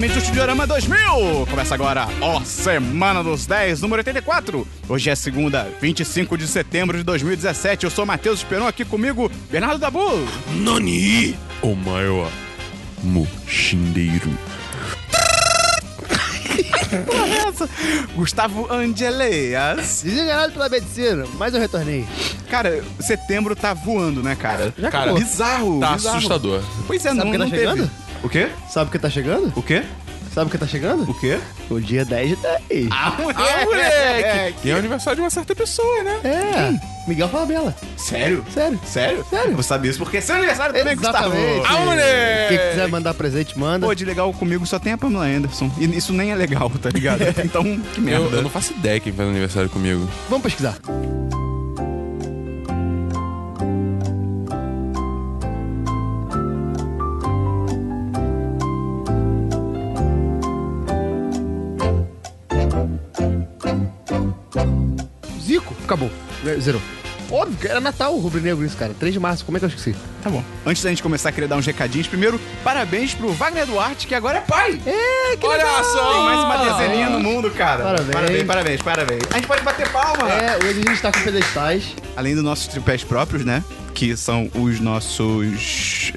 diretamente do Estudiorama 2000. Começa agora, ó, Semana dos 10, número 84. Hoje é segunda, 25 de setembro de 2017. Eu sou Matheus Esperon, aqui comigo, Bernardo Dabu. Nani! O maior mochindeiro. Porra, é essa? Gustavo Angeleias. Desenganado pela medicina, mas eu retornei. Cara, setembro tá voando, né, cara? Já Cara, acabou. Bizarro, Tá bizarro. assustador. Pois é, Sabe não, tá não teve. chegando? O quê? Sabe o que tá chegando? O quê? Sabe o que tá chegando? O quê? O dia 10 de 10. Ah, Ah, moleque! E é o aniversário de uma certa pessoa, né? É, Miguel Falabella. Sério? Sério. Sério? Sério. Eu vou saber isso porque é seu aniversário também, Gustavo. Ah, moleque! Quem quiser mandar presente, manda. Pô, de legal comigo só tem a Pamela Anderson. E isso nem é legal, tá ligado? Então, que merda. Eu, eu não faço ideia quem faz aniversário comigo. Vamos pesquisar. Acabou. Zerou. Óbvio era Natal o rubro-negro isso, cara. 3 de março, como é que eu esqueci? Tá bom. Antes da gente começar, queria dar uns recadinhos. Primeiro, parabéns pro Wagner Duarte, que agora é pai. É, que Olha legal! só! Tem mais uma dezeninha no mundo, cara. Parabéns. Parabéns, parabéns, parabéns. A gente pode bater palma. É, hoje a gente tá com pedestais. Além dos nossos tripés próprios, né? Que são os nossos...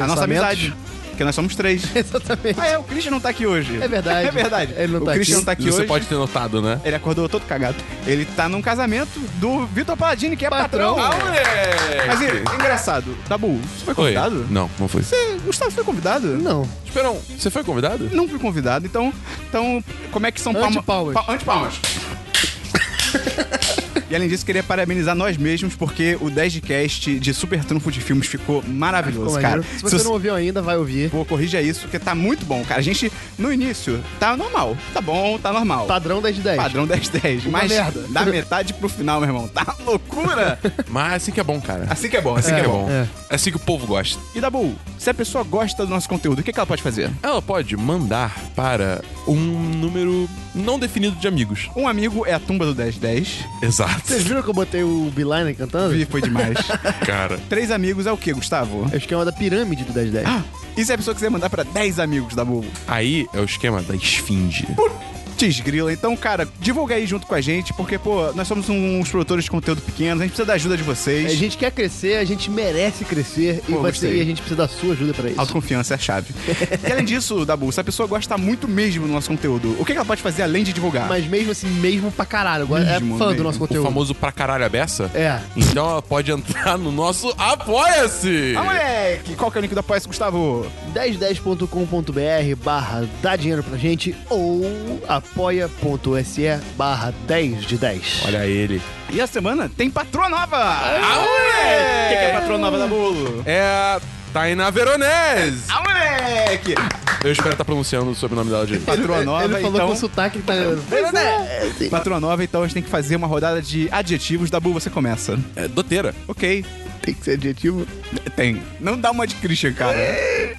A nossa amizade. Porque nós somos três. Exatamente. Ah, é, o Christian não tá aqui hoje. É verdade. É verdade. Ele não o tá Christian aqui. não tá aqui Você hoje. pode ter notado, né? Ele acordou todo cagado. Ele tá num casamento do Vitor Paladini, que é patrão. Patrão. Ah! Mas e, engraçado, Tabu, você foi Oi. convidado? Não, não foi. Você, Gustavo, foi convidado? Não. Esperão, você foi convidado? Não fui convidado, então, então como é que são palmas? Antipalmas. Pa, antipalmas. E além disso, queria parabenizar nós mesmos, porque o 10 de cast de Super Trunfo de Filmes ficou maravilhoso, Ficou cara. Se você não ouviu ainda, vai ouvir. Pô, corrija isso, porque tá muito bom, cara. A gente, no início, tá normal. Tá bom, tá normal. Padrão 10 de 10. Padrão 10-10. Uma Mas merda. da metade pro final, meu irmão. Tá loucura. Mas assim que é bom, cara. Assim que é bom, assim Assim que é é bom. bom. É. É assim que o povo gosta. E Dabu, se a pessoa gosta do nosso conteúdo, o que, que ela pode fazer? Ela pode mandar para um número não definido de amigos. Um amigo é a tumba do 1010. Exato. Vocês viram que eu botei o Beeline cantando? Vi, foi demais. Cara. Três amigos é o que, Gustavo? É o esquema da pirâmide do 10 de 10. Ah, e se a pessoa quiser mandar pra 10 amigos, Dabu? Aí é o esquema da esfinge. Putz, grila. Então, cara, divulga aí junto com a gente, porque, pô, nós somos uns produtores de conteúdo pequenos, a gente precisa da ajuda de vocês. A gente quer crescer, a gente merece crescer e, Pô, vai gostei. ser, e a gente precisa da sua ajuda pra isso. Autoconfiança é a chave. e além disso, Dabu, se a pessoa gosta muito mesmo do nosso conteúdo, o que ela pode fazer além de divulgar? Mas mesmo assim, mesmo pra caralho. Agora é fã mesmo. do nosso O conteúdo. famoso pra caralho a beça. É. Então ela pode entrar no nosso Apoia-se! Ah, moleque! Qual que é o link do Apoia-se, Gustavo? 1010.com.br barra dá dinheiro pra gente ou apoia.se barra 10 de 10. Olha ele. E a semana tem patroa nova! Ah, O moleque! que, que é patroa nova da Bolo? É a Tainá Veronese. Ah, moleque! Eu espero estar pronunciando o sobrenome dela direito. Patroa nova, Ele falou então... com sotaque que tá... Veronese. Patroa nova, então a gente tem que fazer uma rodada de adjetivos. Dabu, você começa. É doteira. Ok. Tem que ser adjetivo. Tem. Não dá uma de Christian, cara.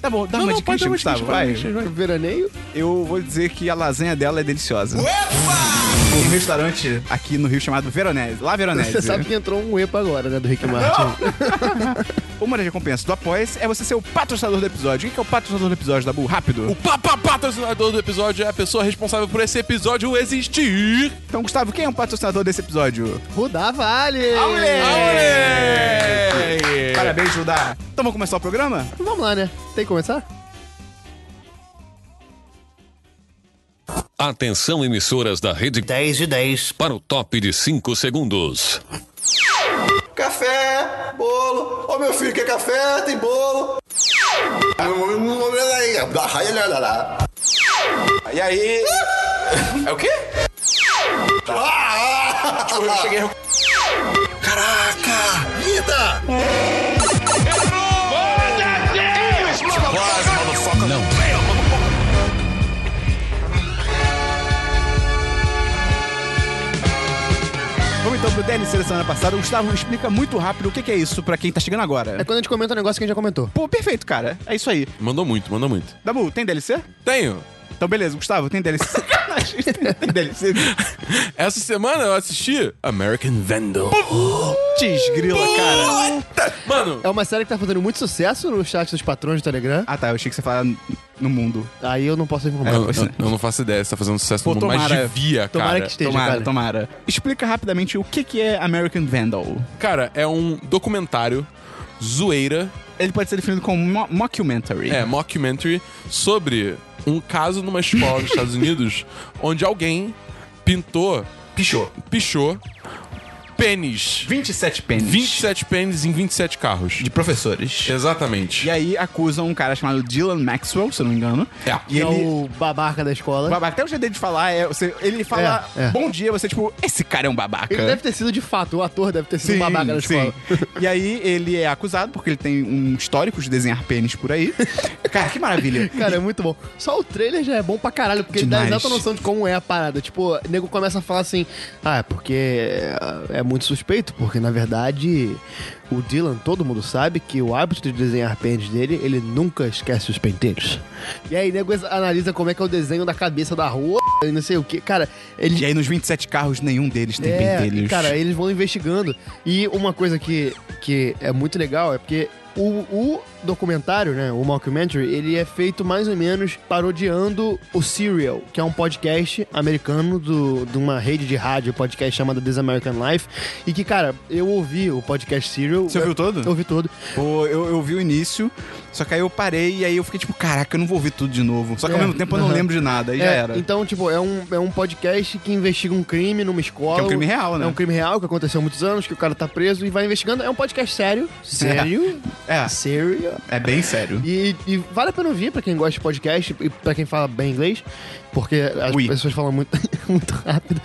Tá bom, dá Não, uma não, de pode Christian, dar uma de Gustavo, vai. vai. Veraneio. Eu vou dizer que a lasanha dela é deliciosa. Um restaurante aqui no Rio chamado Veronese. Lá Veronese. Você sabe que entrou um EPA agora, né, do Rick Martin. Uma das recompensas do apoia é você ser o patrocinador do episódio. O que é o patrocinador do episódio, Dabu? Rápido. O papá patrocinador do episódio é a pessoa responsável por esse episódio existir. Então, Gustavo, quem é o patrocinador desse episódio? Rudá Vale. Moleque! Ah! Parabéns, Judá. Então vamos começar o programa? Vamos lá, né? Tem que começar? Atenção, emissoras da rede 10 de 10. para o top de 5 segundos. Café, bolo. Ô meu filho, quer café? Tem bolo. E aí? É o quê? Ah! Eu cheguei. Caraca! Vida! Então pro DLC da semana passada. O Gustavo explica muito rápido o que que é isso pra quem tá chegando agora. É quando a gente comenta um negócio que a gente já comentou. Pô, perfeito, cara. É isso aí. Mandou muito, mandou muito. Dabu, tem DLC? Tenho. Então, beleza. Gustavo, tem DLC? Tem DLC? Essa semana eu assisti American Vandal. Putz, grila, cara. Mano, É uma série que tá fazendo muito sucesso no chat dos patrões do Telegram. Ah, tá. Eu achei que você falava no mundo. Aí eu não posso informar. Eu, pois é. eu não faço ideia se tá fazendo sucesso Pô, no mundo, mas tomara. devia, Tomara cara. que esteja, tomara, cara. tomara. Explica rapidamente o que, que é American Vandal. Cara, é um documentário zoeira, Ele pode ser definido como mo mockumentary. é, mockumentary, sobre um caso numa escola dos Estados Unidos onde alguém pintou, Pichou. pichou pênis. 27 pênis. 27 pênis em 27 carros. de professores. Exatamente. E aí acusam um cara chamado Dylan Maxwell, se eu não me engano. É. E Que é ele. o babaca da escola. Babaca, até o jeito dele de falar é. Você, ele fala É, é. bom dia, você, tipo, esse cara é um babaca. Ele deve ter sido de fato, o ator deve ter sido Sim, um babaca da sim. escola. E aí ele é acusado porque ele tem um histórico de desenhar pênis por aí. Cara, que maravilha. Cara, é muito bom. Só o trailer já é bom pra caralho, porque ele Demais. dá exata noção de como é a parada. Tipo, o nego começa a falar assim: ah, é porque é, é muito suspeito, porque na verdade o Dylan, todo mundo sabe que o hábito de desenhar pênis dele, ele nunca esquece os penteiros. E aí, nego analisa como é que é o desenho da cabeça da rua e não sei o que. Cara, ele. E aí nos 27 carros, nenhum deles tem É, pentelhos. cara, eles vão investigando. E uma coisa que, que é muito legal é porque o, o documentário, né, o mockumentary, ele é feito mais ou menos parodiando o Serial, que é um podcast americano do, de uma rede de rádio, podcast chamada This American Life, e que, cara, eu ouvi o podcast Serial. Você ouviu todo? Eu ouvi todo. Pô, eu, eu vi o início, só que aí eu parei e aí eu fiquei tipo, caraca, eu não vou ouvir tudo de novo. Só que ao É, mesmo tempo eu não lembro de nada, aí já É, era. Então, tipo, é um, é um podcast que investiga um crime numa escola. Que é um crime real, né? É um crime real que aconteceu há muitos anos, que o cara tá preso e vai investigando. É um podcast sério. Sério? É, Sério? É bem sério. E, e vale a pena ouvir pra quem gosta de podcast e pra quem fala bem inglês, porque as Ui. pessoas falam muito, muito rápido.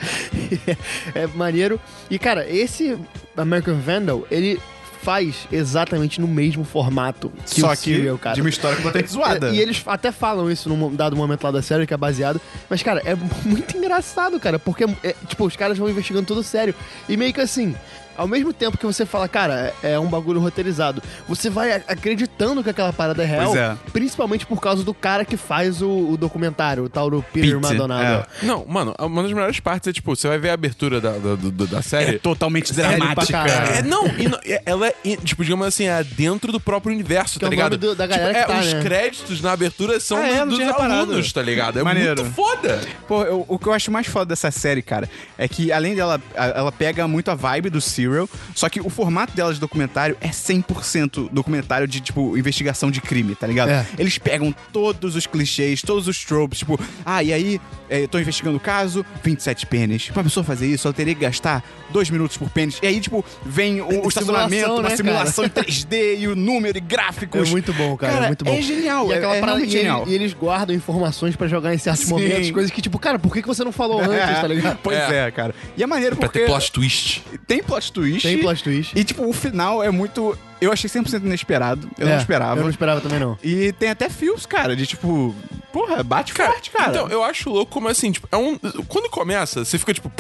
é, maneiro. E, cara, esse American Vandal, ele faz exatamente no mesmo formato que Só o que Serial, cara. de uma história completamente zoada. É, E eles até falam isso num dado momento lá da série, que é baseado. Mas, cara, é muito engraçado, cara. Porque, é, tipo, os caras vão investigando tudo sério. E meio que assim. Ao mesmo tempo que você fala, cara, é é um bagulho roteirizado, você vai acreditando que aquela parada é real, Pois é. principalmente por causa do cara que faz o, o documentário, o tal do Peter Pete, Maldonado. Não, mano, uma das melhores partes é, tipo, você vai ver a abertura da, da, do- da É série. totalmente Sério pra dramática. É, não, e não- é- ela é, e, tipo, digamos assim, é dentro do próprio universo, Que tá é ligado? do- da galera tipo, que é, tá, os né? créditos na abertura são Ah, é? do- dos reparado. alunos, tá ligado? É Maneiro. muito foda. Pô, eu- o que eu acho mais foda dessa série, cara, é que além dela, ela pega muito a vibe do Serial, só que o formato dela de documentário é 100% documentário de, tipo, investigação de crime, tá ligado? É. Eles pegam todos os clichês, todos os tropes, tipo, ah, e aí, é, eu tô investigando o caso, 27 pênis. Pra pessoa fazer isso, ela teria que gastar dois minutos por pênis. E aí, tipo, vem o, o estacionamento, Simulação, uma né, simulação em 3D e o número e gráficos. É muito bom, cara, é muito bom. É genial, E é, aquela é parada, realmente e, genial. e eles guardam informações pra jogar em certos Sim. momentos, coisas que, tipo, cara, por que que você não falou antes, tá ligado? Pois é. É. cara. E é maneiro Pra porque ter plot twist. tem plot twist. Tem plot twist. E, tipo, o final é muito... Eu achei 100% inesperado. Eu É, não esperava. Eu não esperava também, não. E tem até fios, cara, de tipo... Porra, bate forte, cara. Então, eu acho louco como assim, tipo, é um. Quando começa, você fica tipo.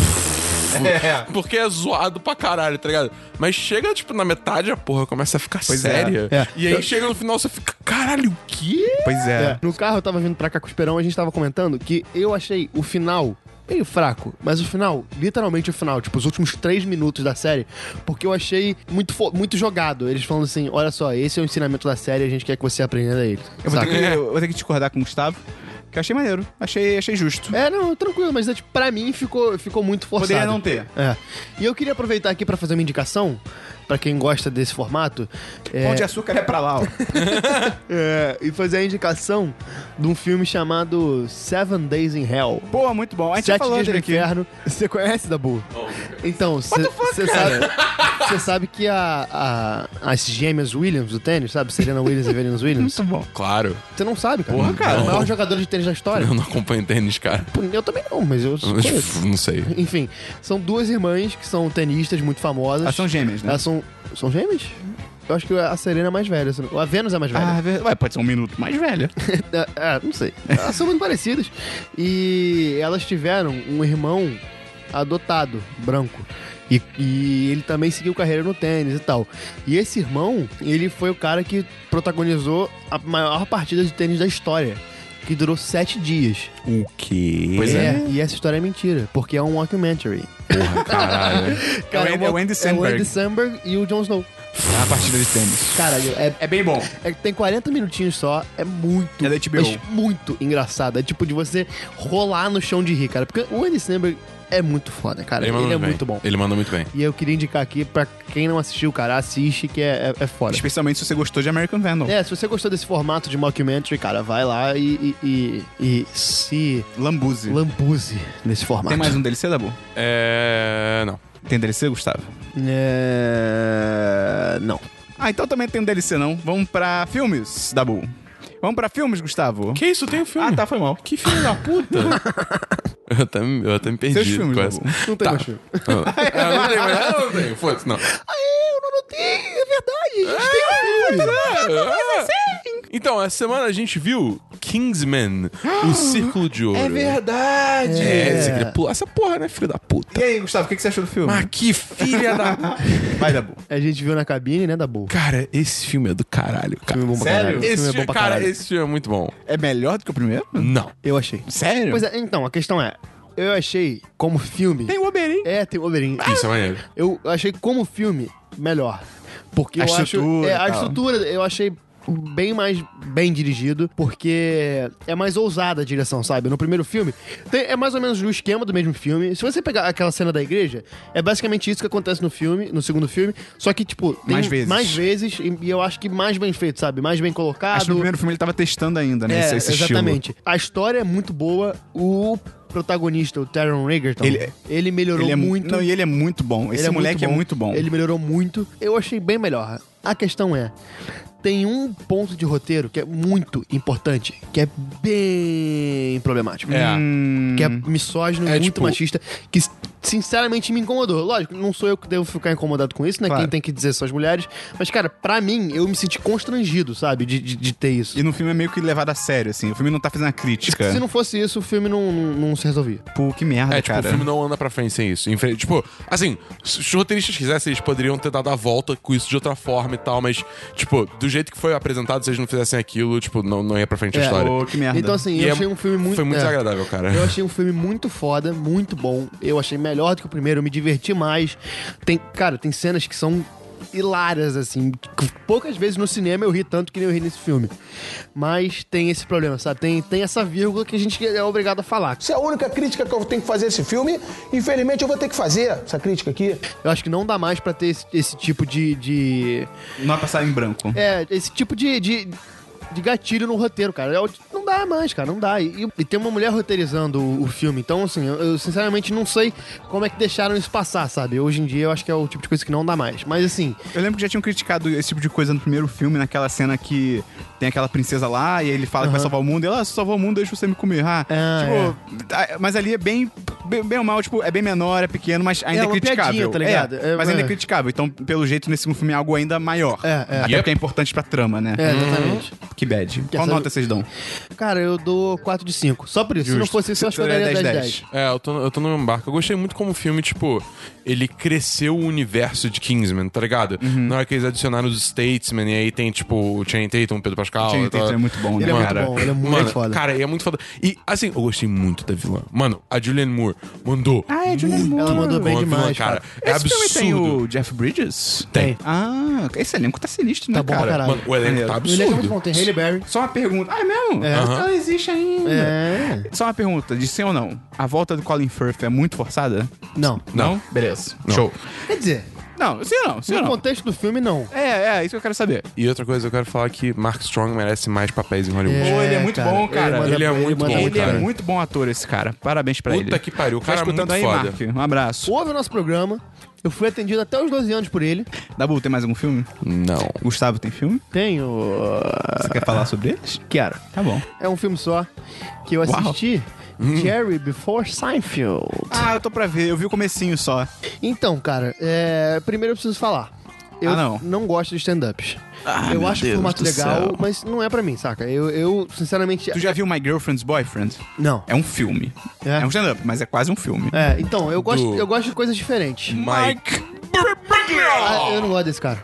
É. Porque é zoado pra caralho, tá ligado? Mas chega, tipo, na metade, a porra começa a ficar Pois é. séria. É. E aí chega no final, você fica, caralho, o quê? Pois é. É, No carro eu tava vindo pra cá com o Esperão, a gente tava comentando que eu achei o final meio fraco, mas o final, literalmente o final, tipo, os últimos três minutos da série, porque eu achei muito, muito jogado. Eles falando assim: olha só, esse é o ensinamento da série, a gente quer que você aprenda a ele. Eu vou, ter que, eu vou ter que discordar com o Gustavo, que eu achei maneiro. Achei, achei justo. É, não, tranquilo, mas tipo, pra mim ficou, ficou muito forçado. Poderia não ter. É. E eu queria aproveitar aqui pra fazer uma indicação, pra quem gosta desse formato. É, Pão de açúcar é pra lá, ó. é, e fazer a indicação de um filme chamado Seven Days in Hell. Pô, muito bom. A gente Sete falou Dias no aqui. Inferno. Você conhece, Dabu? Então, você sabe, cê sabe que a, a- as gêmeas Williams do tênis, sabe? Serena Williams e Venus Williams. Muito bom. Claro. Você não sabe, cara. Porra, cara. É o maior jogador de tênis da história. Eu não acompanho tênis, cara. Eu também não, mas eu conheço. não sei. Enfim, são duas irmãs que são tenistas muito famosas. Elas são gêmeas, né? Elas são. São gêmeas? Eu acho que a Serena é mais velha. não- A Venus é mais velha. Ah. Ué, pode ser um minuto mais velha. É, não sei. Elas são muito parecidas. E elas tiveram um irmão adotado, branco. E, e ele também seguiu carreira no tênis e tal. E esse irmão, ele foi o cara que protagonizou a maior partida de tênis da história. Que durou sete dias. O quê? Pois é. E essa história é mentira, porque é um documentary. Porra, caralho. É o Andy- é o Andy É o Samberg. Andy Samberg e o Jon Snow. É uma partida de tênis. Caralho, é, É bem bom. é- tem 40 minutinos só, é muito, É da HBO. mas muito engraçado. É tipo de você rolar no chão de rir, cara. Porque o Andy Samberg é muito foda, cara. Ele, manda é bem. muito bom. Ele manda muito bem. E eu queria indicar aqui pra quem não assistiu, cara, assiste que é, é, é foda. Especialmente se você gostou de American Vandal. É, se você gostou desse formato de mockumentary, cara, vai lá e, e, e- e se Lambuze. lambuze nesse formato. Tem mais um DLC, Dabu? É. Não. Tem DLC, Gustavo? É... Não. Ah, então também tem um DLC não. Vamos pra filmes, Dabu. Vamos pra filmes, Gustavo? Que isso? Tem um filme. Ah, tá, foi mal. Que filho da puta. eu, até, me- eu até me perdi. Seus filmes, com essa. Não tem Tá. mais filme. Ah, não tem mais. Ah, não tem. Foda-se, não. Eu não notei, é verdade. A gente tem um filme. Então, essa semana a gente viu Kingsman, o Círculo de Ouro. É verdade! É, você queria pular essa porra, né, filho da puta? E aí, Gustavo, o que que você achou do filme? Mas que filha da... Vai, Dabu. A gente viu na cabine, né, da Bull. Cara, esse filme é do caralho, cara. Filme bom pra Sério? caralho. Esse filme é bom pra cara, caralho. esse filme é muito bom. É melhor do que o primeiro? Não. Eu achei. Sério? Pois é, então, a questão é, eu achei como filme... Tem o Oberyn. É, tem o Oberyn. Isso é maneiro. Eu achei como filme melhor. Porque A eu acho. estrutura É, e a tal. estrutura eu achei bem mais bem dirigido, porque é mais ousada a direção, sabe? No primeiro filme, tem- é mais ou menos o esquema do mesmo filme. Se você pegar aquela cena da igreja, é basicamente isso que acontece no filme, no segundo filme, só que, tipo, tem Mais vezes. mais vezes, e, e eu acho que mais bem feito, sabe? Mais bem colocado. Acho que no primeiro filme ele tava testando ainda, né? É, esse, esse estilo. exatamente. A história é muito boa, o protagonista, o Taron Egerton, Ele- ele, melhorou Ele é muito. Não, e ele é muito bom. Esse Ele moleque é muito bom. Ele melhorou muito. Eu achei bem melhor. A questão é. Tem um ponto de roteiro que é muito importante, que é bem problemático. É. Hum, Que é misógino, É, muito tipo- machista, que sinceramente me incomodou. Lógico, não sou eu que devo ficar incomodado com isso, né? Claro. Quem tem que dizer são as mulheres. Mas, cara, pra mim, eu me senti constrangido, sabe? De, de, de ter isso. E no filme é meio que levado a sério, assim. O filme não tá fazendo a crítica. Se não fosse isso, o filme não, não, não se resolvia. Pô, que merda, É, tipo, cara. o filme não anda pra frente sem isso. Tipo, assim, se os roteiristas quisessem, eles poderiam ter dado a volta com isso de outra forma e tal, mas, tipo, do jeito que foi apresentado, se eles não fizessem aquilo, tipo, não, não ia pra frente a É. história. Que merda. Então, assim, E eu é- achei um filme muito. Foi muito é. desagradável, cara. Eu achei um filme muito foda, muito bom. Eu achei melhor do que o primeiro, eu me diverti mais. Tem, cara, tem cenas que são hilárias, assim. Poucas vezes no cinema eu ri tanto que nem eu ri nesse filme. Mas tem esse problema, sabe? Tem, tem essa vírgula que a gente é obrigado a falar. Se é a única crítica que eu tenho que fazer a esse filme, infelizmente eu vou ter que fazer essa crítica aqui. Eu acho que não dá mais pra ter esse, esse tipo de, de. Não vai passar em branco. É, esse tipo de. de de gatilho no roteiro, cara. Dá mais, cara, não dá. E, e tem uma mulher roteirizando o, o filme, então, assim, eu, eu sinceramente não sei como é que deixaram isso passar, sabe? Hoje em dia eu acho que é o tipo de coisa que não dá mais. Mas, assim, Eu lembro que já tinham criticado esse tipo de coisa no primeiro filme, naquela cena que tem aquela princesa lá e ele fala que vai salvar o mundo e ela, ah, se salvar o mundo, deixa você me comer. Ah, Ah, tipo, ah, mas ali é bem, bem, bem ou mal, tipo, é bem menor, é pequeno, mas ainda É é, criticável. piadinha, tá ligado? É, É, mas ainda é. é criticável. Então, pelo jeito, nesse segundo filme é algo ainda maior. É, é. Até Yep. porque é importante pra trama, né? é, exatamente. Que bad. Que Qual essa- nota vocês dão? Cara, eu dou 4 de 5. Só por isso. Se não Justo. fosse isso, eu acho que eu daria daria 10 de 10. 10. É, eu tô, eu tô no mesmo barco. Eu gostei muito como o filme, tipo, ele cresceu o universo de Kingsman, tá ligado? Uhum. Na hora que eles adicionaram os Statesman, e aí tem, tipo, o Channing Tatum, o Pedro Pascal. Channing. Tatum é muito bom, né, Ele é muito cara? bom, ele é muito Mano, foda. cara, e é muito foda. E, assim, eu gostei muito da vilã. Mano, a Julianne Moore mandou. Ah, é Julianne Moore. Ela mandou bem Uma vilã, demais, cara. É Esse filme absurdo. tem o Jeff Bridges? Tem. Ah, esse elenco tá sinistro, né, Tá bom cara? caralho. Mano, o elenco tá Maneiro. Ele é muito absurdo. bom. Tem Hailey Berry. Só uma pergunta. Ah, é mesmo? É. Ela Ela existe ainda. É. Só uma pergunta, de sim ou não? A volta do Colin Firth é muito forçada? Não. Não. Beleza. Não. Show. Quer dizer, Não, sim ou não? Sim ou no não? contexto do filme, não. É, é, isso que eu quero saber. E outra coisa, eu quero falar que Mark Strong merece mais papéis em Hollywood. Pô, ele é muito bom, cara. manda- Ele é muito bom, Ele é cara. muito bom ator, esse cara. Parabéns pra Puta ele. que pariu, o Tá cara é escutando muito aí, foda. Mark? Um abraço. Ouve o nosso programa. Eu fui atendido até os 12 anos por ele. Dabu, tem mais algum filme? Não. Gustavo, tem filme? Tenho. Você quer falar sobre eles? Quero. Tá bom. É um filme só que eu Uau. assisti. Jerry Before Seinfeld. Ah, eu tô pra ver. Eu vi o comecinho só. Então, cara, é, primeiro eu preciso falar. Eu Ah, não. gosto de stand-ups. Ah, eu acho o Deus formato do legal, céu. mas não é pra mim, saca? Eu, eu sinceramente. Tu já viu My Girlfriend's Boyfriend? Não. É um filme. É? É, um stand-up, mas é quase um filme. É, então, eu gosto, Do- eu gosto de coisas diferentes. Mike. Ah, eu não gosto desse cara.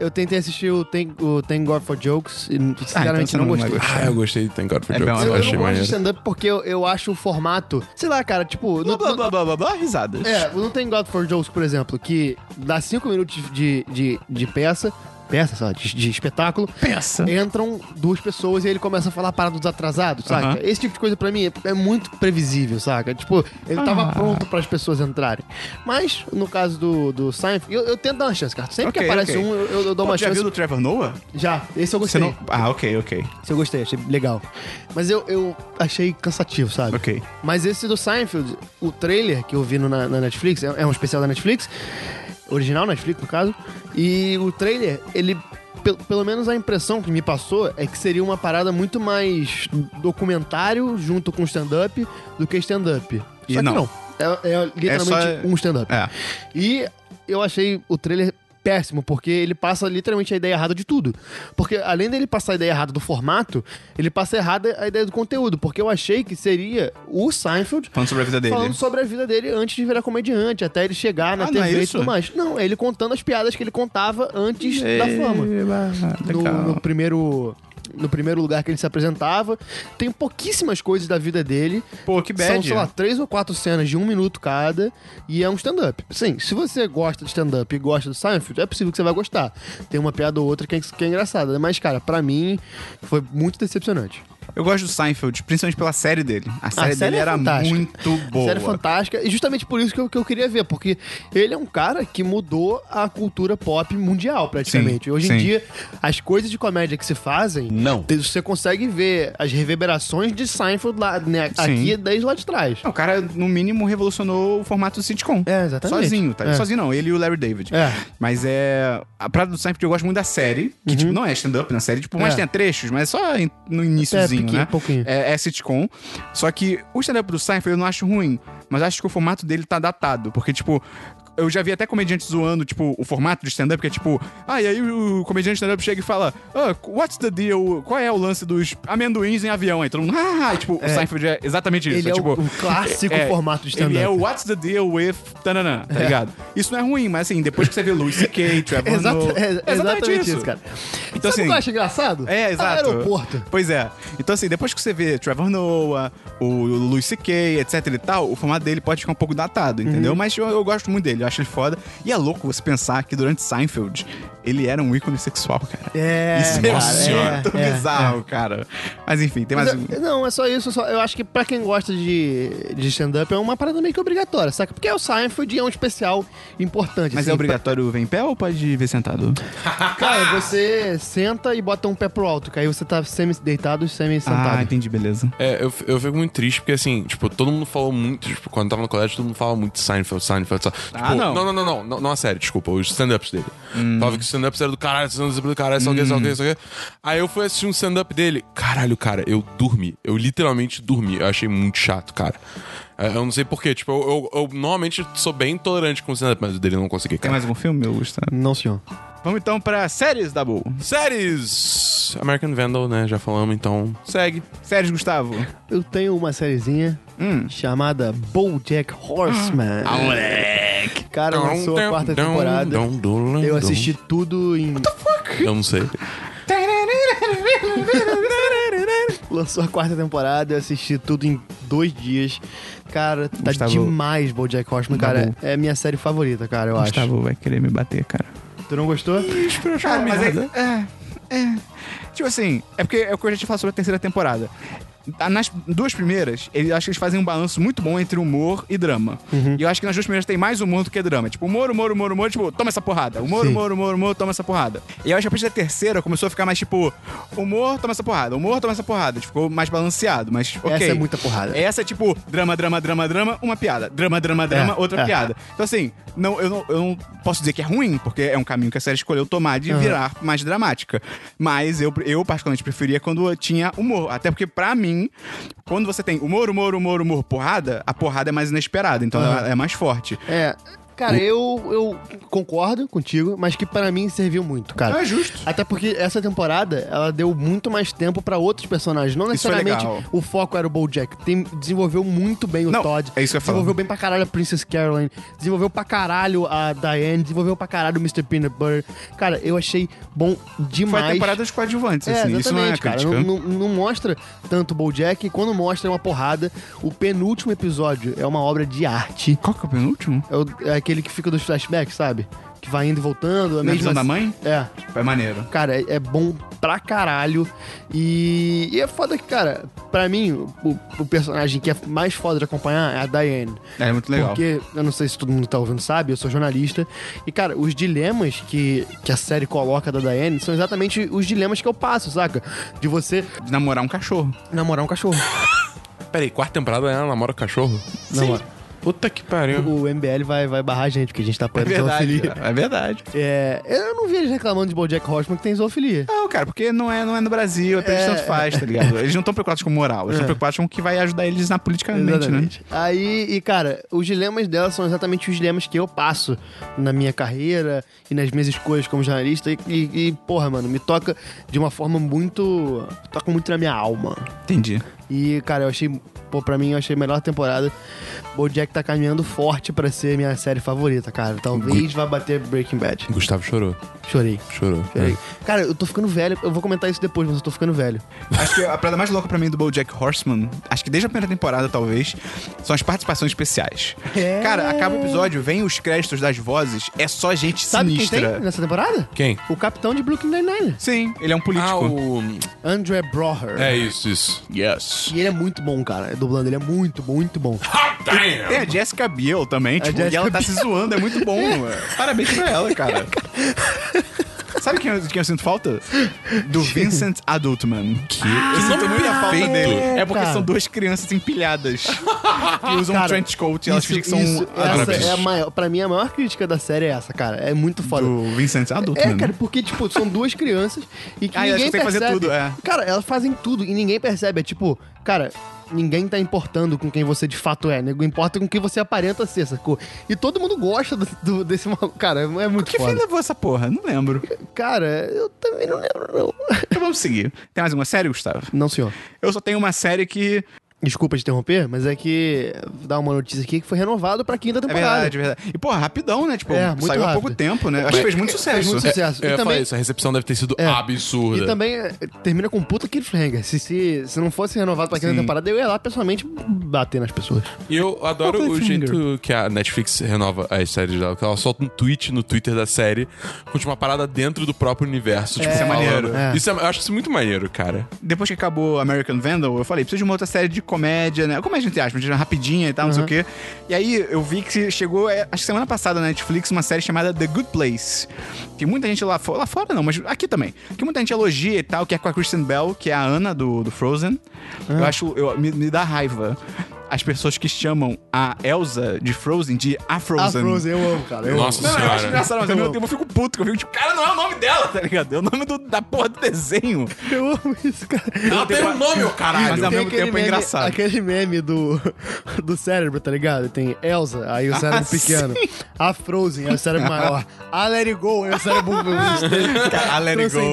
Eu tentei assistir o Thank, o Thank God for Jokes e sinceramente então você não não gostei. Ah, eu gostei de Thank God for É Jokes. bom, Eu, Eu eu achei não gosto de stand-up porque eu, eu acho o formato. Sei lá, cara, tipo. Blá, no- blá, no- blá, blá, blá, blá, risadas. É, não tem God for Jokes, por exemplo, que dá cinco minutos de, de, de peça, peça, sei lá, de, de espetáculo. Peça. Entram duas pessoas e ele começa a falar para dos atrasados, saca? Aham. Esse tipo de coisa pra mim é, é muito previsível, saca? Tipo, ele Ah. tava pronto para as pessoas entrarem. Mas, no caso do, do Seinfeld, eu, eu tento dar uma chance, cara. Sempre Ok, que aparece ok. um, eu, eu dou Pô, uma já chance. viu do Trevor Noah? Já, esse eu gostei. não... Ah, ok, ok. Esse eu gostei, achei legal. Mas eu, eu achei cansativo, sabe? Ok. Mas esse do Seinfeld, o trailer que eu vi no- na, na Netflix, é, é um especial da Netflix, original Netflix no caso, e o trailer, ele. pel- Pelo menos a impressão que me passou é que seria uma parada muito mais documentário junto com stand-up do que stand-up. E Só que não. não. É, é literalmente É só- um stand-up. É. E eu achei o trailer péssimo, porque ele passa literalmente a ideia errada de tudo. Porque além dele passar a ideia errada do formato, ele passa errada a ideia do conteúdo. Porque eu achei que seria o Seinfeld Falando sobre a vida dele. falando sobre a vida dele antes de virar comediante, até ele chegar na Ah, não é TV e tudo mais. Não, é ele contando as piadas que ele contava antes da fama. No, no primeiro. No primeiro lugar que ele se apresentava. Tem pouquíssimas coisas da vida dele. Pô, que São, bad. sei lá, três ou quatro cenas de um minuto cada. E é um stand-up. Sim, se você gosta de stand-up e gosta do Seinfeld, é possível que você vai gostar. Tem uma piada ou outra que é, que é engraçada. Mas, cara, pra mim, foi muito decepcionante. Eu gosto do Seinfeld, principalmente pela série dele. A série, a série dele é era fantástica. muito boa. A série é fantástica. E justamente por isso que eu, que eu queria ver. Porque ele é um cara que mudou a cultura pop mundial, praticamente. Sim, Hoje sim. em dia, as coisas de comédia que se fazem... Não. Você consegue ver as reverberações de Seinfeld lá, né, aqui desde lá de trás. O cara, no mínimo, revolucionou o formato do sitcom. É, exatamente. Sozinho, tá? É. Sozinho não, ele e o Larry David. É. Mas é. A parada do Seinfeld eu gosto muito da série, que, tipo, não é stand-up na série, tipo, mas Uhum. É. tem trechos, mas só em- no iníciozinho, pouquinho, né? pouquinho. É, é sitcom. Só que o stand-up do Seinfeld eu não acho ruim, mas acho que o formato dele tá datado, porque, tipo. Eu já vi até comediantes zoando, tipo, o formato de stand-up, que é tipo, ah, e aí o comediante stand-up chega e fala, ah, what's the deal? Qual é o lance dos amendoins em avião? Aí todo mundo, ah, e, tipo, o Seinfeld é exatamente isso. Ele é, o- tipo, o, clássico é, formato de stand-up. Ele é o What's the Deal with tananã, tá ligado? Isso não é ruim, mas assim, depois que você vê Louis C.K., Trevor Noah... é exatamente isso, cara. Então, Sabe o assim, que eu acho engraçado? é, exato. Aeroporto. Pois é. Então, assim, depois que você vê Trevor Noah, o Louis C.K., etc e tal, o formato dele pode ficar um pouco datado, entendeu? Uhum. Mas eu, eu gosto muito dele, acho ele foda. E é louco você pensar que durante Seinfeld, ele era um ícone sexual, cara. É, Isso cara, é é, muito é, bizarro, cara. Mas enfim, tem mais Mas um... eu- não, é só isso. só- eu acho que pra quem gosta de, de stand-up é uma parada meio que obrigatória, saca? Porque é o Seinfeld é um especial importante. Mas assim, é obrigatório ver em pé ou pode ver sentado? pra- Cara, você senta e bota um pé pro alto, que aí você tá semi-deitado e Ah, semi-sentado. entendi, beleza. É, eu, eu fico muito triste porque, assim, tipo, todo mundo falou muito, tipo, quando tava no colégio, todo mundo falava muito de Seinfeld, Seinfeld, Seinfeld. Tipo, Ah, não. Não, não, não, não, não, não a série, desculpa, os stand-ups dele. Falava que stand-ups eram do caralho, stand-ups do caralho, sei o que, sei o que, sei o que. Aí eu fui assistir um stand-up dele, caralho, cara, eu dormi. Eu literalmente dormi. Eu achei muito chato, cara. Eu não sei porquê, tipo, eu, eu, eu normalmente sou bem tolerante com o stand-up, mas o dele eu não consegui, Tem cara. mais algum filme, meu Gustavo? Não, senhor. Vamos então pra séries, Dabu. Séries! American Vandal, né? Já falamos, então segue. Séries, Gustavo. Eu tenho uma sériezinha Hum. chamada BoJack Horseman. Ah, moleque. Cara, lançou a quarta temporada. Eu assisti tudo em... Eu não sei. Lançou a quarta temporada, eu assisti tudo em dois dias. Cara, tá Gustavo- demais BoJack Horseman, cara. Dabu. É minha série favorita, cara, eu Gustavo vai querer me bater, cara. Tu não gostou? Cara, mas é, é, é. Tipo assim, é porque é o que eu já te falado sobre a terceira temporada. Ah, Nas duas primeiras, ele, acho que eles fazem um balanço muito bom entre humor e drama. Uhum. E eu acho que nas duas primeiras tem mais humor do que drama. Tipo, humor, humor, humor, humor, tipo, toma essa porrada. Humor, Sim. humor, humor, humor, toma essa porrada. E eu acho que a partir da terceira começou a ficar mais tipo, humor, toma essa porrada. Humor, toma essa porrada. Ficou mais balanceado, mas ok. Essa é muita porrada. Essa é tipo, drama, drama, drama, drama, uma piada. Drama, drama, drama, É, outra é. piada. Então assim, não, eu, não, eu não posso dizer que é ruim, porque é um caminho que a série escolheu tomar de virar mais dramática. Mas eu, eu particularmente preferia quando tinha humor. Até porque, pra mim, quando você tem humor, humor, humor, humor, porrada, a porrada é mais inesperada. Então ela é mais forte. É, Cara, eu, eu concordo contigo, mas que pra mim serviu muito, cara. É justo. Até porque essa temporada, ela deu muito mais tempo pra outros personagens. Não foi necessariamente o foco era o BoJack. Tem, desenvolveu muito bem o Não, Todd. é isso que eu falar. Desenvolveu bem pra caralho a Princess Caroline. Desenvolveu pra caralho a Diane. Desenvolveu pra caralho o Mr. Peanut Butter. Cara, eu achei bom Foi demais. a temporada dos coadjuvantes, É, assim. Isso não é exatamente, cara. Não, não- não mostra tanto o BoJack. e Quando mostra é uma porrada. O penúltimo episódio é uma obra de arte. Qual que é o penúltimo? É, o- é aquele que fica dos flashbacks, sabe? Que vai indo e voltando. A Na mesma... visão da mãe? É. É maneiro. Cara, é, é bom pra caralho. E, e é foda que, cara, pra mim, o, o personagem que é mais foda de acompanhar é a Diane. É muito legal. Porque, eu não sei se todo mundo tá ouvindo sabe, eu sou jornalista. E, cara, os dilemas que, que a série coloca da Diane são exatamente os dilemas que eu passo, saca? De você De namorar um cachorro. namorar um cachorro. Peraí, quarta temporada ela namora cachorro? Namora. Puta que pariu. O MBL vai, vai barrar a gente, porque a gente tá É apoiando verdade. zoofilia. É verdade. É, eu não vi eles reclamando de BoJack Horseman que tem zoofilia. Não, cara, porque não é, não é no Brasil, é pra eles É. tanto faz, tá ligado? Eles não estão preocupados com moral, eles estão preocupados com o que vai ajudar eles na politicamente, né? Exatamente. Aí, e cara, os dilemas dela são exatamente os dilemas que eu passo na minha carreira e nas minhas escolhas como jornalista. E, e- e, porra, mano, me toca de uma forma muito. toca muito na minha alma. Entendi. E, cara, eu achei. Pô, pra mim, eu achei a melhor temporada. Bojack tá caminhando forte pra ser minha série favorita, cara. Talvez vá bater Breaking Bad. Gustavo chorou. Chorei. Chorou. Chorei. Cara, eu tô ficando velho. Eu vou comentar isso depois, mas eu tô ficando velho. Acho que a parada mais louca pra mim do BoJack Horseman, acho que desde a primeira temporada, talvez, são as participações especiais. É. Cara, acaba o episódio, vem os créditos das vozes, é só gente Sabe sinistra. quem tem nessa temporada? Quem? O capitão de Brooklyn Nine-Nine. Sim, ele é um político. Ah, o... André Broher. É isso, isso. Yes. E ele é muito bom, cara. Dublando, ele é muito, muito bom. Tem a Jessica Biel também, tipo, e ela tá se zoando, é muito bom. ué. Parabéns pra ela, cara. Sabe quem eu, quem eu sinto falta? Do Vincent Adultman. Que? eu sinto muita falta dele. É porque cara. são duas crianças empilhadas que usam um Cara, trench coat e elas fingem que são isso, essa é a maior, pra mim, a maior crítica da série é essa, cara. É muito foda. Do Vincent Adultman. É, cara, porque, tipo, são duas crianças e que Ah, elas ninguém conseguem fazer percebe. tudo, é. Cara, elas fazem tudo e ninguém percebe. É tipo, cara, ninguém tá importando com quem você de fato é, nego. Importa com quem você aparenta ser, sacou? E todo mundo gosta do, do- desse maluco. Cara, é muito Que fim foda. levou essa porra? Não lembro. Cara, eu também não lembro, não. Então vamos seguir. Tem mais uma série, Gustavo? Não, senhor. Eu só tenho uma série que. Desculpa te interromper, mas é que dá uma notícia aqui que foi renovado pra quinta É temporada. verdade, é verdade. E, porra, rapidão, né? Tipo, É, muito saiu há rápido. pouco tempo, né? Acho que fez muito sucesso. Fez muito sucesso. Eu e ia falar também, isso, a recepção deve ter sido É. absurda. E também é, termina com um puta cliffhanger. Se, se, se não fosse renovado pra quinta Sim. temporada, eu ia lá pessoalmente bater nas pessoas. E eu adoro Qual o cliffhanger? jeito que a Netflix renova as séries dela. Que ela solta um tweet no Twitter da série com tipo, uma parada dentro do próprio universo. Tipo, Isso é falando. maneiro. É. Isso é- eu acho isso muito maneiro, cara. Depois que acabou American Vandal, eu falei, preciso de uma outra série de comédia, né? Comédia, entre aspas, rapidinha e tal, não sei o quê. E aí eu vi que chegou, é, acho que semana passada na Netflix, uma série chamada The Good Place. Que muita gente lá, fo- lá fora não, mas aqui também. Que muita gente elogia e tal, que é com a Kristen Bell, que é a Ana do, do Frozen. Eu acho, eu, me, me dá raiva. As pessoas que chamam a Elsa de Frozen de a Frozen. A Frozen, eu amo, cara. Eu Nossa Não, eu acho senhora. engraçado, mas ao Eu mesmo amo. tempo eu fico puto, que eu fico tipo, cara, não é o nome dela, tá ligado? É o nome do- da porra do desenho. amo. Eu amo isso, cara. Ela tem um nome, ô caralho. Mas ao Tem mesmo aquele tempo é meme- engraçado. Aquele meme do, do cérebro, tá ligado? Tem Elsa, aí o cérebro Ah, pequeno. sim. A Frozen, aí o cérebro maior. A Let It Go, aí o cérebro A Let It Go.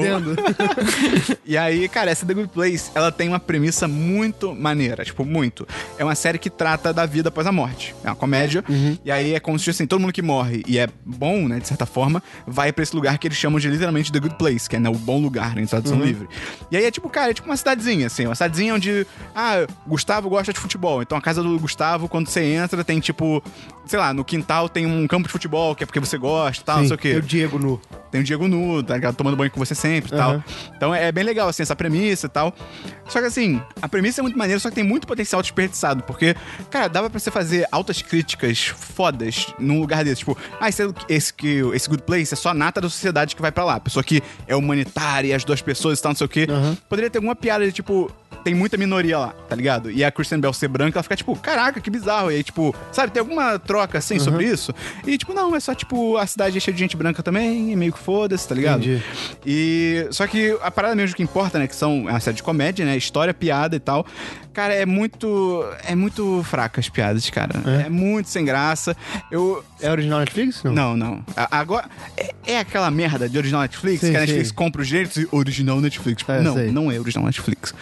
E aí, cara, essa The Good Place, ela tem uma premissa muito maneira, tipo, muito. É uma série que trata da vida após a morte. É uma comédia. E aí é como se assim, todo mundo que morre e é bom, né, de certa forma, vai pra esse lugar que eles chamam de literalmente The Good Place, que é né, o bom lugar, né, em tradução livre. E aí é tipo, cara, é tipo uma cidadezinha, assim, uma cidadezinha onde, ah, Gustavo gosta de futebol. Então a casa do Gustavo, quando você entra, tem tipo, sei lá, no quintal tem um campo de futebol, que é porque você gosta, tal, não sei o quê. Tem o Diego nu. Tem o Diego Nu, tá ligado? Tomando banho com você sempre e tal. Então é bem legal, assim, essa premissa e tal. Só que assim, a premissa é muito maneira, só que tem muito potencial desperdiçado. Porque, cara, dava pra você fazer altas críticas fodas num lugar desse. Tipo, ah, esse, esse, que- esse Good Place é só a nata da sociedade que vai pra lá. Pessoa que é humanitária, as duas pessoas e tal, não sei o quê. Aham. Poderia ter alguma piada de tipo. Tem muita minoria lá, tá ligado? E a Kristen Bell ser branca, ela fica tipo, caraca, que bizarro. E aí, tipo, sabe, tem alguma troca assim sobre isso? E tipo, não, é só tipo, a cidade é cheia de gente branca também, e meio que foda-se, tá ligado? Entendi. E. Só que a parada mesmo que importa, né? Que são é uma série de comédia, né? História, piada e tal. Cara, é muito. É muito fraca as piadas, cara. É, muito sem graça. Eu. É original Netflix? Não, não. A- Agora, é, é aquela merda de original Netflix, Sim, que a Netflix sim. compra os direitos e original Netflix. É, não, sei. não é original Netflix.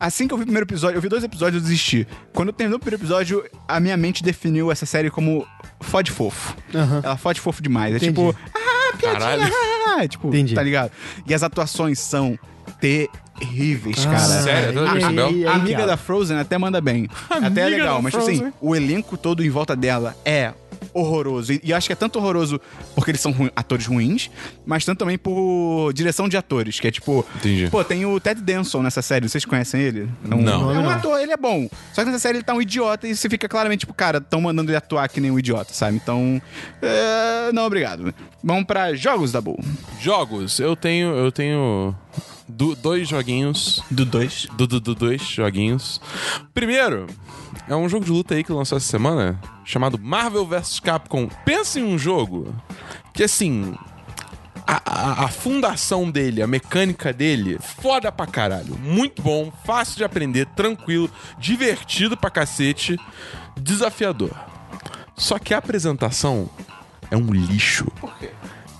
Assim que eu vi o primeiro episódio, eu vi dois episódios e eu desisti. Quando eu terminou o primeiro episódio, a minha mente definiu essa série como fode fofo. Aham. Ela fode fofo demais. É Entendi. tipo, ah, piadinha, Caralho. ah, é tipo, Entendi. tá ligado? E as atuações são terríveis, cara. Sério? Ah, Kristen aí- Bell? e A amiga cara? da Frozen até manda bem. até é legal, da mas tipo assim, Frozen. o elenco todo em volta dela é horroroso. E, e acho que é tanto horroroso porque eles são ru- atores ruins, mas tanto também por direção de atores, que é tipo... Entendi. Pô, tem o Ted Danson nessa série, vocês conhecem ele? É um, Não. É um ator, ele é bom. Só que nessa série ele tá um idiota e você fica claramente tipo, cara, tão mandando ele atuar que nem um idiota, sabe? Então, é, não, obrigado. Vamos pra jogos da Bull. Jogos, eu tenho. Eu tenho. do- dois joguinhos. Do 2. Do, do, do- dois joguinhos. Primeiro, é um jogo de luta aí que lançou essa semana, chamado Marvel vs Capcom. Pensa em um jogo que, assim, a, a- a fundação dele, a mecânica dele, foda pra caralho. Muito bom, fácil de aprender, tranquilo, divertido pra cacete, desafiador. Só que a apresentação é um lixo. Por quê?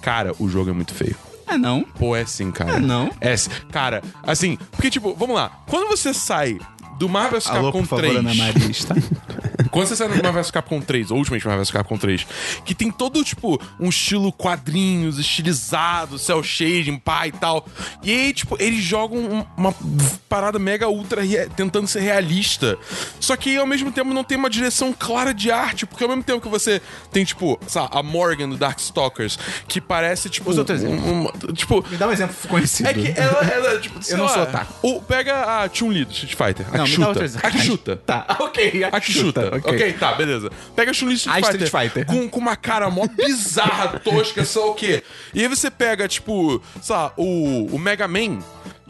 Cara, o jogo é muito feio. É não. Pô, é sim, cara. É, não. É, sim. cara, assim, porque, tipo, vamos lá. Quando você sai do Marvel vs Alô, Capcom por favor, 3. Ana Marista. Quando você sai do Marvel vs Capcom 3, ou Ultimate Marvel vs Capcom 3, que tem todo, tipo, um estilo quadrinhos, estilizado, cel shading, pá e tal. E aí, tipo, eles jogam um- uma parada mega ultra tentando ser realista. Só que ao mesmo tempo não tem uma direção clara de arte, porque ao mesmo tempo que você tem, tipo, sabe, a Morgan do Darkstalkers, que parece, tipo. Usa outro exemplo. um- um- tipo, Me dá um exemplo conhecido. é que ela, ela tipo, Eu não lá, sou otaku. O, pega a Chun-Li do Street Fighter. A Não, que me dá chuta. outro exemplo. A que chuta. Tá, ok. A que chuta. Ok, tá, beleza. Pega a Chun-Li do Street A Fighter. Street Fighter. Com, com uma cara mó bizarra, tosca, sei lá o quê. E aí você pega, tipo, sei lá, o, o Mega Man.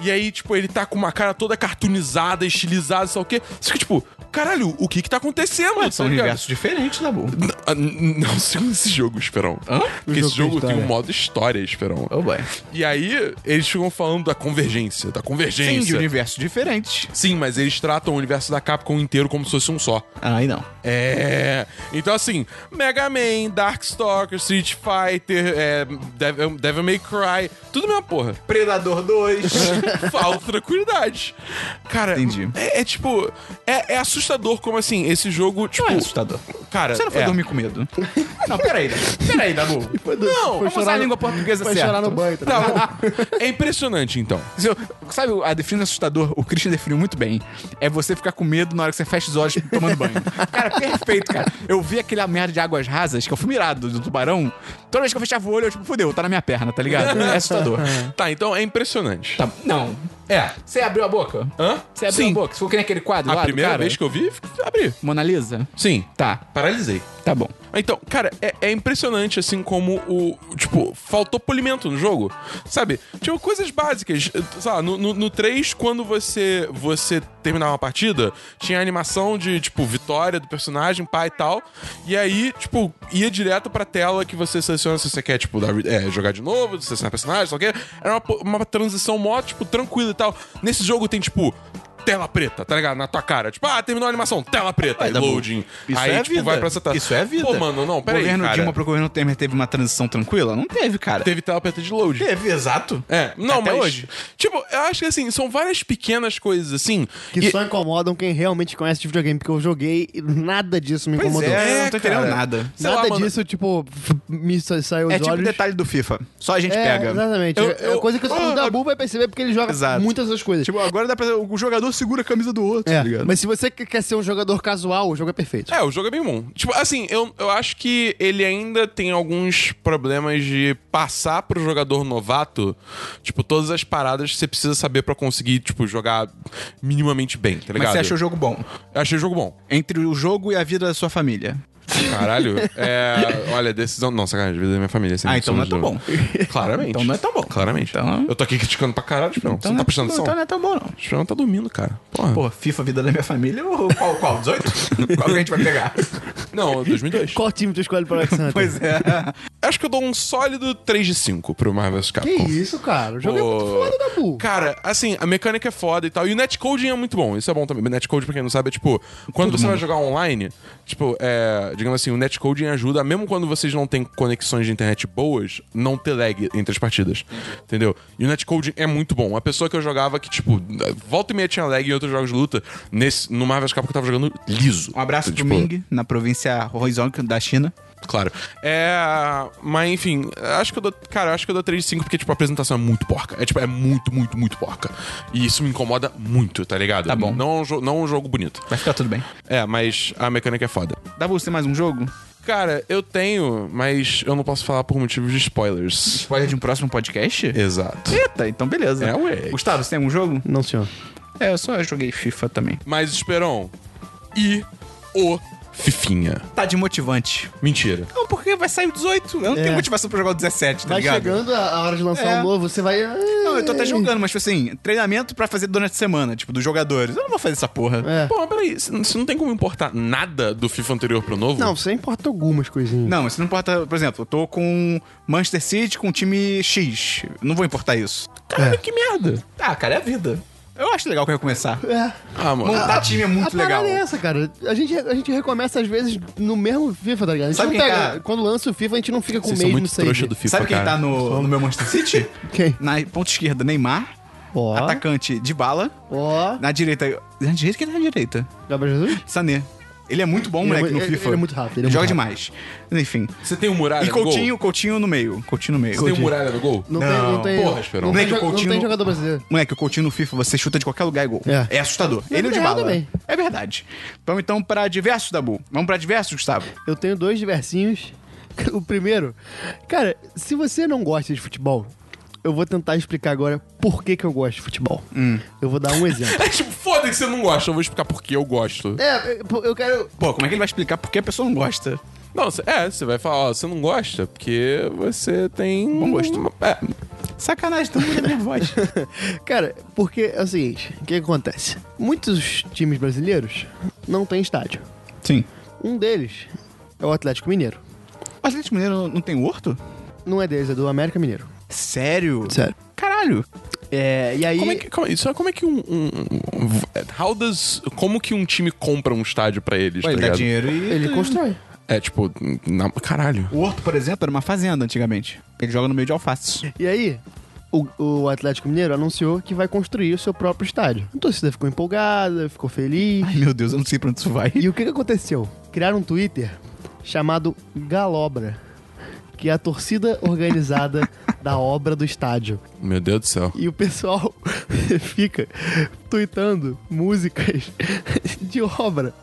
E aí, tipo, ele tá com uma cara toda cartoonizada, estilizada, sei lá o quê. Você fica, tipo, caralho, o que que tá acontecendo? Ué, são Tá universos diferentes Bull. N- ah, Não, segundo esse jogo, Esperão. Porque esse jogo tem um modo história, Esperão. Oh, boy. E aí, eles ficam falando da convergência, da Sim, convergência. de universos diferentes. Sim, mas eles tratam o universo da Capcom inteiro como se fosse um só. Aí não. É. Então, assim, Mega Man, Darkstalker, Street Fighter, é, Devil, Devil May Cry, tudo mesma porra. Predador 2. Falta tranquilidade. Cara, Entendi. É, é tipo. É, é assustador como assim, esse jogo, tipo. Não é assustador. Cara, Você não foi é. dormir com medo? Não, peraí. Peraí, Dabu. Não, vamos usar a língua portuguesa Foi certa. chorar no banho, tá? Tá, é impressionante, então. Eu- Sabe a definição assustador? O Christian definiu muito bem. É você ficar com medo na hora que você fecha os olhos tomando banho. Cara, perfeito, cara. Eu vi aquela merda de águas rasas, que é o filme irado do tubarão. Toda vez que eu fechava o olho, eu tipo, fudeu, tá na minha perna, tá ligado? É assustador. Tá, então é impressionante. Tá, não. É. Você abriu a boca? Hã? Você abriu Sim. a boca? Você ficou que nem aquele quadro A lá do primeira cara? vez que eu vi, abri. Mona Lisa? Sim. Tá, Paralisei. tá bom. Então, cara, é, é impressionante, assim, como o. Tipo, faltou polimento no jogo. Sabe? Tipo, coisas básicas. Sei lá, no, no, no 3, quando você, você terminava uma partida, tinha a animação de, tipo, vitória do personagem, pai e tal. E aí, tipo, ia direto pra tela que você seleciona se você quer, tipo, dar, é, jogar de novo, selecionar personagem, o quê. Era uma, uma transição mó, tipo, tranquila e tal. Nesse jogo tem, tipo. Tela preta, tá ligado? Na tua cara. Tipo, ah, terminou a animação, tela preta, aí loading. Isso aí, é tipo, vida. vai pra essa tela. Isso é vida. Pô, mano, não, O peraí, governo cara. Dilma pro governo Temer teve uma transição tranquila? Não teve, cara. Teve tela preta de load. Teve, exato. É, não, Até mas. hoje. Tipo, eu acho que assim, são várias pequenas coisas assim. Que e- só incomodam quem realmente conhece de videogame, porque eu joguei e nada disso me Pois incomodou. é, eu É, não tô entendendo cara. nada. sei lá, Nada mano. disso, tipo, f- me sa- saiu os É tipo o olhos. detalhe do FIFA. Só a gente É, pega. exatamente. Eu- é eu- coisa que o Dabu vai perceber porque ele joga Exato. muitas dessas coisas. Tipo, agora dá pra. O jogador segura a camisa do outro, é, tá ligado? mas se você que- quer ser um jogador casual, o jogo é perfeito. É, o jogo é bem bom. Tipo, assim, eu, eu acho que ele ainda tem alguns problemas de passar pro jogador novato, tipo, todas as paradas que você precisa saber pra conseguir, tipo, jogar minimamente bem, tá ligado? Mas você achou o jogo bom. Eu achei o jogo bom. Entre o jogo e a vida da sua família. Caralho. É, olha, decisão. Não, sacanagem, vida da minha família. sem Ah, então não é tão bom. Claramente. Então não é tão bom. Claramente. Então- Eu tô aqui criticando pra caralho, Esperão. Você não tá prestando atenção? Então não é tão bom, não. O Esperão tá dormindo, cara. Porra. Pô, FIFA Vida da Minha Família ou qual? qual 18? qual que a gente vai pegar? Não, 2002. Qual time tu escolhe para o Alexander? Pois é. Acho que eu dou um sólido 3 de 5 pro Marvel. Capcom. Que isso, cara? O jogo é muito foda, Dabu. Cara, assim, a mecânica é foda e tal. E o netcoding é muito bom. Isso é bom também. O netcoding, pra quem não sabe, é tipo, quando você vai jogar online, tipo, é, digamos assim, o netcoding ajuda, mesmo quando vocês não têm conexões de internet boas, não ter lag entre as partidas. Entendeu? E o netcoding é muito bom. A pessoa que eu jogava que, tipo, volta e meia tinha lag em outros jogos de luta, nesse, no Marvel vs. Capcom eu tava jogando liso. Um abraço pro Tipo, Ming, na província Horizon da China. Claro. É. Mas enfim, acho que eu dou. Cara, acho que eu dou 3 de 5 porque, tipo, a apresentação é muito porca. É tipo, é muito, muito, muito porca. E isso me incomoda muito, tá ligado? Tá bom. Não é um, não é um jogo bonito. Vai ficar tudo bem. É, mas a mecânica é foda. Dá pra você ter mais um jogo? Cara, eu tenho, mas eu não posso falar por motivos de spoilers. Spoiler de um próximo podcast? Exato. Eita, então beleza. É, ué. Gustavo, você tem algum jogo? Não, senhor. É, eu só joguei FIFA também. Mas, Esperon. E o Fifinha. Tá de motivante. Mentira. Não, porque vai sair o 18. Eu não tenho motivação pra jogar o 17, tá Vai ligado? chegando a a hora de lançar É. um novo, você vai. Não, eu tô até jogando, mas tipo assim, treinamento pra fazer durante a semana, tipo, dos jogadores. Eu não vou fazer essa porra. É. Pô, mas peraí, você você não tem como importar nada do FIFA anterior pro novo? Não, você importa algumas coisinhas. Não, mas isso não importa. Por exemplo, eu tô com Manchester City com um time X. Não vou importar isso. Caralho, que merda. Ah, cara, é a vida. Eu acho legal que vai começar. É. Ah, mano. Montar time é muito a legal. parada é essa, cara. A gente, a gente recomeça às vezes no mesmo FIFA, tá ligado? A gente Sabe não quem pega. tá- Quando lança o FIFA, a gente não fica com o Vocês são mesmo save. trouxa do FIFA, Sabe quem cara. tá no, no meu Manchester City? Quem? Na ponta esquerda, Neymar. Ó. Atacante de bala. Ó. Na direita. Na direita, quem tá na direita? Gabriel Jesus? Sané. Ele é muito bom, Ele é moleque, mu- no ele- FIFA. ele é muito rápido, ele é joga muito demais. Enfim. Você tem o Muralha E no gol? Coutinho, Coutinho no meio. Coutinho no meio. Você tem o Muralha no gol? Não, Não, tem. Não tem, porra, tem, Moleque, o jo- não Coutinho- tem jogador brasileiro. Moleque, o Coutinho no FIFA, você chuta de qualquer lugar e gol. É. É, assustador. Ele e o de bala. também. É verdade. Vamos então pra diversos, Dabu. Vamos pra diversos, Gustavo. Eu tenho dois diversinhos. O primeiro, cara, se você não gosta de futebol, eu vou tentar explicar agora por que, que eu gosto de futebol. Hum. Eu vou dar um exemplo. É tipo, foda que você não gosta. Eu vou explicar por que eu gosto. é, eu quero. Pô, como é que ele vai explicar por que a pessoa não gosta? Não, é, você vai falar, ó, você não gosta porque você tem... Bom gosto. É, Sacanagem, tá mudando minha voz. Cara, porque é o seguinte: o que, que acontece? Muitos times brasileiros não têm estádio. Sim. Um deles é o Atlético Mineiro. O Atlético Mineiro não tem horto? Não é deles, é do América Mineiro. Sério? Sério. Caralho. É, e aí. como é que, aí, isso é como é que um, um, um- how does, como que um time compra um estádio pra eles, Ué, tá ele dá dinheiro e... Ele constrói. É, tipo, na, caralho. O Horto, por exemplo, era uma fazenda antigamente. Ele joga no meio de alface. E aí, o, o Atlético Mineiro anunciou que vai construir o seu próprio estádio. A torcida ficou empolgada, ficou feliz. Ai, meu Deus, eu não sei pra onde isso vai. E o que, que aconteceu? Criaram um Twitter chamado Galobra, que é a torcida organizada da obra do estádio. Meu Deus do céu. E o pessoal fica tweetando músicas de obra.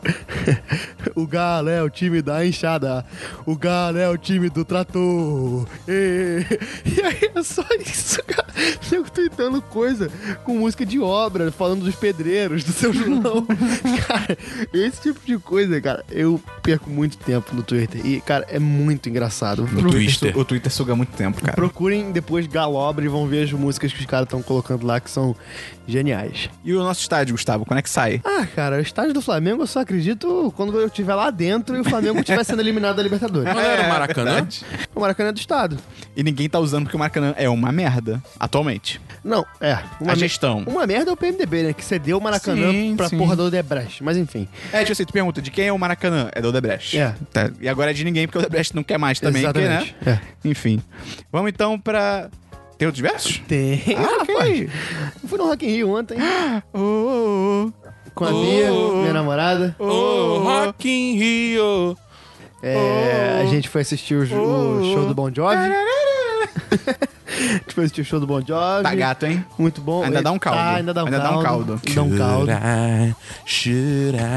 O Galo é o time da enxada. O Galo é o time do trator. E, e aí é só isso, cara. Fico tweetando coisa com música de obra, falando dos pedreiros, do seu João. cara, esse tipo de coisa, cara, eu perco muito tempo no Twitter. E, cara, é muito engraçado. No Twitter. O Twitter suga muito tempo, cara. Procurem depois Galobre e vão ver as músicas que os caras estão colocando lá que são geniais. E o nosso estádio, Gustavo, quando é que sai? Ah, cara, o estádio do Flamengo eu só acredito quando eu estiver lá dentro e o Flamengo estiver sendo eliminado da Libertadores. Não era o Maracanã? verdade. O Maracanã é do estado. E ninguém tá usando porque o Maracanã é uma merda, atualmente. Não, é. Uma A me- gestão. Uma merda é o PMDB, né? Que cedeu o Maracanã Sim, pra sim. porra do Odebrecht. Mas enfim. É, tipo assim, tu pergunta, de quem é o Maracanã? É do Odebrecht. É. Tá, E agora é de ninguém, porque o Odebrecht não quer mais também, porque, né? Exatamente. É. Enfim. Vamos então pra... Tem outros versos? Tem. Ah, rapaz. ok. Eu fui no Rock in Rio ontem Oh, oh, com a Bia, minha namorada. oh, Oh, oh. Rock in Rio. É, A gente foi assistir o, o show do Bon Jovi. assistir o show do Bon Jovi. Tá gato, hein? Muito bom. Ainda dá um caldo. Tá, ainda dá um Ainda dá um caldo. caldo. Dá um caldo.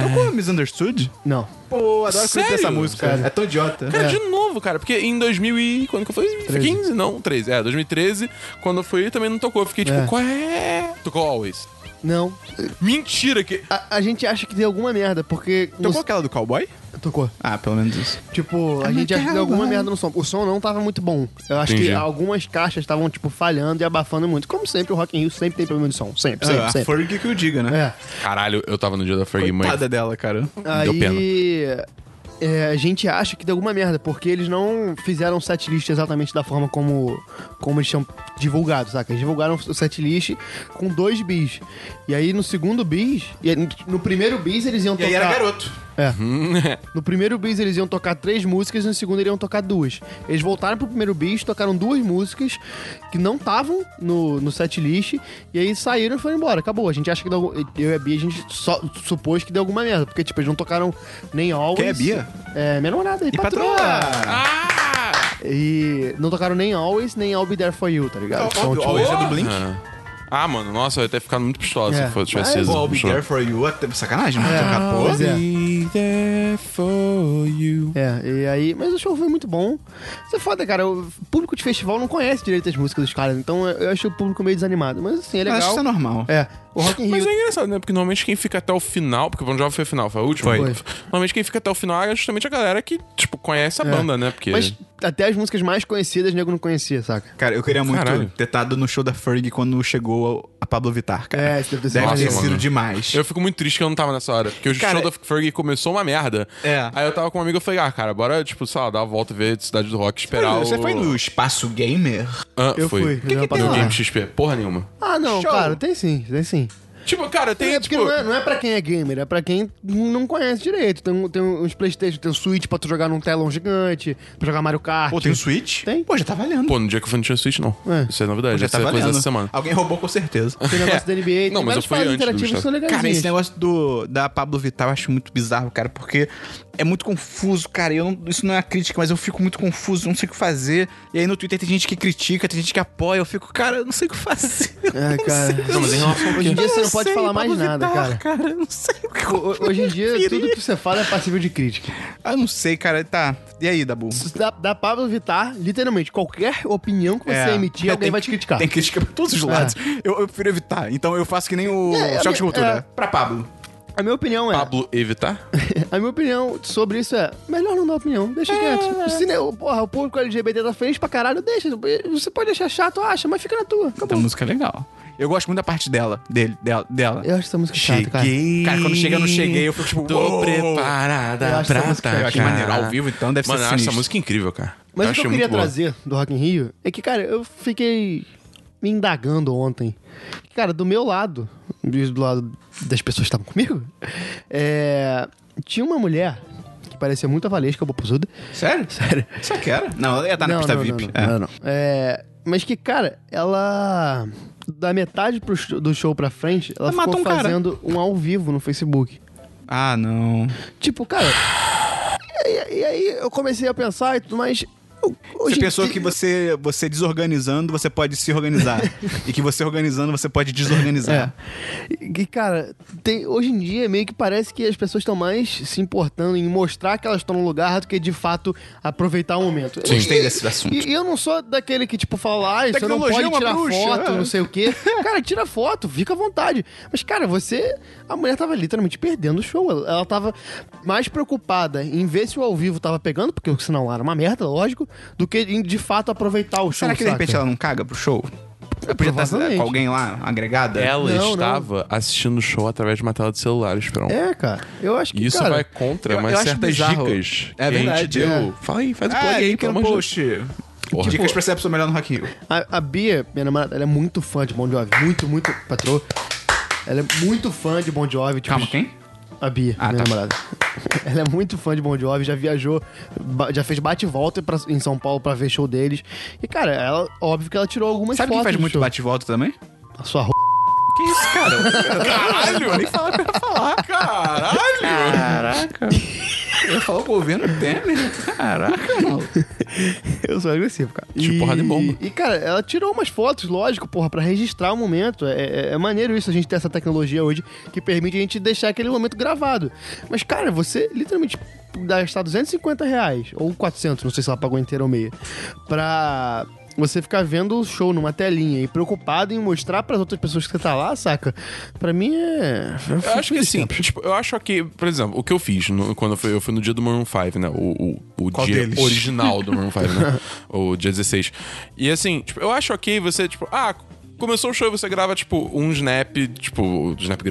Tocou Misunderstood? Não. Pô, adoro Sério? conhecer essa música. Sério. É tão idiota. Cara, de novo, cara, porque em 2000 e... Quando que foi? Foi 13. 15? Não, 13. É, 2013, quando eu fui, também não tocou. Eu fiquei tipo, É. qual é? Tocou Always. Não. Mentira que. A, a gente acha que deu alguma merda, porque. Tocou no- aquela do cowboy? Tocou. Ah, pelo menos isso. Tipo, a I'm gente a acha que deu alguma merda no som. O som não tava muito bom. Eu acho Entendi. que algumas caixas estavam, tipo, falhando e abafando muito. Como sempre, o Rock in Rio sempre tem problema de som. Sempre, sempre, Ah, a sempre. Fergie que eu diga, né? É. Caralho, eu tava no dia da Fergie, mãe. Coitada dela, cara. Deu Aí. É, a gente acha que deu alguma merda, porque eles não fizeram o setlist exatamente da forma como, como eles tinham divulgado, saca? Eles divulgaram o setlist com dois bis. E aí no segundo bis, e no primeiro bis eles iam E tocar. aí era garoto. É. No primeiro bis eles iam tocar três músicas e no segundo eles iam tocar duas. Eles voltaram pro primeiro bis, tocaram duas músicas que não estavam no, no setlist e aí saíram e foram embora. Acabou. A gente acha que deu, eu e a Bia, a gente só supôs que deu alguma merda. Porque, tipo, eles não tocaram nem Always. Quem é a Bia? É, minha namorada. E, E patroa! Ah! E não tocaram nem Always, nem I'll Be There For You, tá ligado? Então, tipo, Always é do Blink? Ah, mano, nossa, eu ia ter ficado muito pistola É. se fosse tivesse sido. Pô, I'll be there for you. Até sacanagem, não É. tocar, pô. Pois é. Be there for you. É, e aí, mas o show foi muito bom. Isso é foda, cara. O público de festival não conhece direito as músicas dos caras, então eu eu acho o público meio desanimado. Mas assim, é Mas legal. acho isso é normal. É, o Rock in Mas Rio é engraçado, né? Porque normalmente quem fica até o final, porque o Bon Jovi foi o final, foi a última? Foi. Normalmente quem fica até o final é justamente a galera que, tipo, conhece a É. banda, né? Porque. Mas até as músicas mais conhecidas, nego não conhecia, saca? Cara, eu queria muito Caralho. ter estado no show da Fergie quando chegou a Pablo Vittar, cara. É, isso deve ter sido Deve ter sido demais. Eu fico muito triste que eu não tava nessa hora. Porque o Cara, show da Fergie começou uma merda. É. Aí eu tava com um amigo e falei, ah, cara, bora, tipo, sei lá, dar uma volta e ver a Cidade do Rock, esperar Você o... foi no Espaço Gamer? Ah, Eu foi. fui. O que, Eu que tem no lá. Game XP? Porra nenhuma. Ah, não, Show. cara, tem sim, tem sim. Tipo, cara, tem, É porque tipo... não, é, não é pra quem é gamer, é pra quem não conhece direito. Tem, um- tem uns Playstation, tem um Switch pra tu jogar num telão gigante, pra jogar Mario Kart. Pô, tem o Switch? Tem. Pô, já tá valendo. Pô, no dia que eu fui não tinha Switch, não. É. Isso é novidade, Pô, já essa tá é coisa valendo. dessa semana. Alguém roubou com certeza. Tem negócio da NBA, tem Não, mas eu fui antes do são. Cara, esse negócio do, da Pablo Vittar eu acho muito bizarro, cara, porque é muito confuso, cara. Eu não- isso não é uma crítica, mas eu fico muito confuso, não sei o que fazer. E aí no Twitter tem gente que critica, tem gente que apoia. Eu fico, cara, eu não sei o que fazer. É, cara. Não, mas em relação ao Hoje em quê? dia você Eu não pode sei, falar mais Pablo nada, Vittar, cara. cara, eu não sei o que Ho- Hoje em dia, tudo que você fala é passível de crítica. Ah, Eu não sei, cara. Tá. E aí, Dabu? Da, da Pablo Vittar, literalmente, qualquer opinião que você É. emitir, É, alguém tem vai te criticar. Tem crítica pra todos os lados. Eu, eu prefiro evitar. Então eu faço que nem o É, é, Choque de Cultura. é. Pra Pablo. A minha opinião é. Pablo Evitar? A minha opinião sobre isso é: melhor não dar opinião, deixa quieto. O cine- o- porra, o público LGBT tá feliz pra caralho, deixa. Você pode achar chato, acha, mas fica na tua. Essa Acabou. música é legal. Eu gosto muito da parte dela. Dele, dela. dela. Eu acho essa música chata, cara. Cara, quando chega, eu não cheguei, eu fico tipo, Tô uou. Eu preparada acho pra música- Eu achei atacar. maneiro. Ao vivo, então, deve Mano, ser eu acho essa música incrível, cara. Mas eu o que eu queria muito boa. trazer do Rock in Rio é que, cara, eu fiquei me indagando ontem. Cara, do meu lado, do lado das pessoas que estavam comigo, é, tinha uma mulher que parecia muito a Valesca Bopuzuda. Sério? Sério. Só que era? Não, ela ia estar na Não, pista não, VIP. Não, É. não, não, não. É, mas que, cara, ela. Da metade pro show- do show pra frente, ela Ela ficou um cara. fazendo um ao vivo no Facebook. Ah, não. Tipo, cara. E, aí- e aí eu comecei a pensar e Você hoje em pensou dia- que você, você desorganizando, você pode se organizar. e que você organizando, você pode desorganizar. É. E, cara, tem, hoje em dia meio que parece que as pessoas estão mais se importando em mostrar que elas estão no lugar do que de fato aproveitar o momento. Sim. E- desse assunto. E, e eu não sou daquele que, tipo, fala, ah, você não pode é uma tirar bruxa, foto, é. não sei o quê. Cara, tira foto, fica à vontade. Mas, cara, você. A mulher tava literalmente perdendo o show. Ela, ela tava mais preocupada em ver se o ao vivo tava pegando, porque senão era uma merda, lógico, do que em de fato aproveitar o show. Será que de saca? repente ela não caga pro show? Ela podia estar com alguém lá, agregada? Ela Não, não. estava assistindo o show através de uma tela de celular, Esperão. É, cara. Eu acho que. Isso cara, vai contra eu- umas eu certas bizarro. dicas É que a gente verdade, deu. é. Fala aí, faz o Ah, plug aí, pelo amor de Deus. post. Porra. Dicas pra ser a pessoa melhor no Rock Rio. A, a Bia, minha namorada, ela é muito fã de Bon Jovi. Muito, muito. Patroa. Ela é muito fã de Bon Jovi. Tipo, Calma, quem? A Bia, Ah, minha tá. namorada. Ela é muito fã de Bon Jovi, já viajou, já fez bate e volta pra- em São Paulo pra ver show deles. E, cara, ela, óbvio que ela tirou algumas Sabe quem fotos faz do muito show. bate e volta também? A sua ro... Que isso, cara? Caralho, nem fala pra eu falar. Caralho! Caraca. Eu falo com o Vino Temer. Caraca, mano. Eu sou agressivo, cara. Tipo porrada em bomba. E, cara, ela tirou umas fotos, lógico, porra, pra registrar o momento. É, é- é maneiro isso, a gente ter essa tecnologia hoje que permite a gente deixar aquele momento gravado. Mas, cara, você literalmente gastar 250 reais, ou 400, não sei se ela pagou inteira ou meia, pra você ficar vendo o show numa telinha e preocupado em mostrar pras outras pessoas que você tá lá, saca? Pra mim é. Eu acho que assim, tipo, eu acho que, por exemplo, o que eu fiz no- quando eu fui, eu fui no dia do Maroon 5, né? O, o, o Qual dia deles? original do Maroon 5, né? o dia 16. E assim, tipo, eu acho ok você, tipo, ah, começou o show e você grava, tipo, um snap, tipo, snap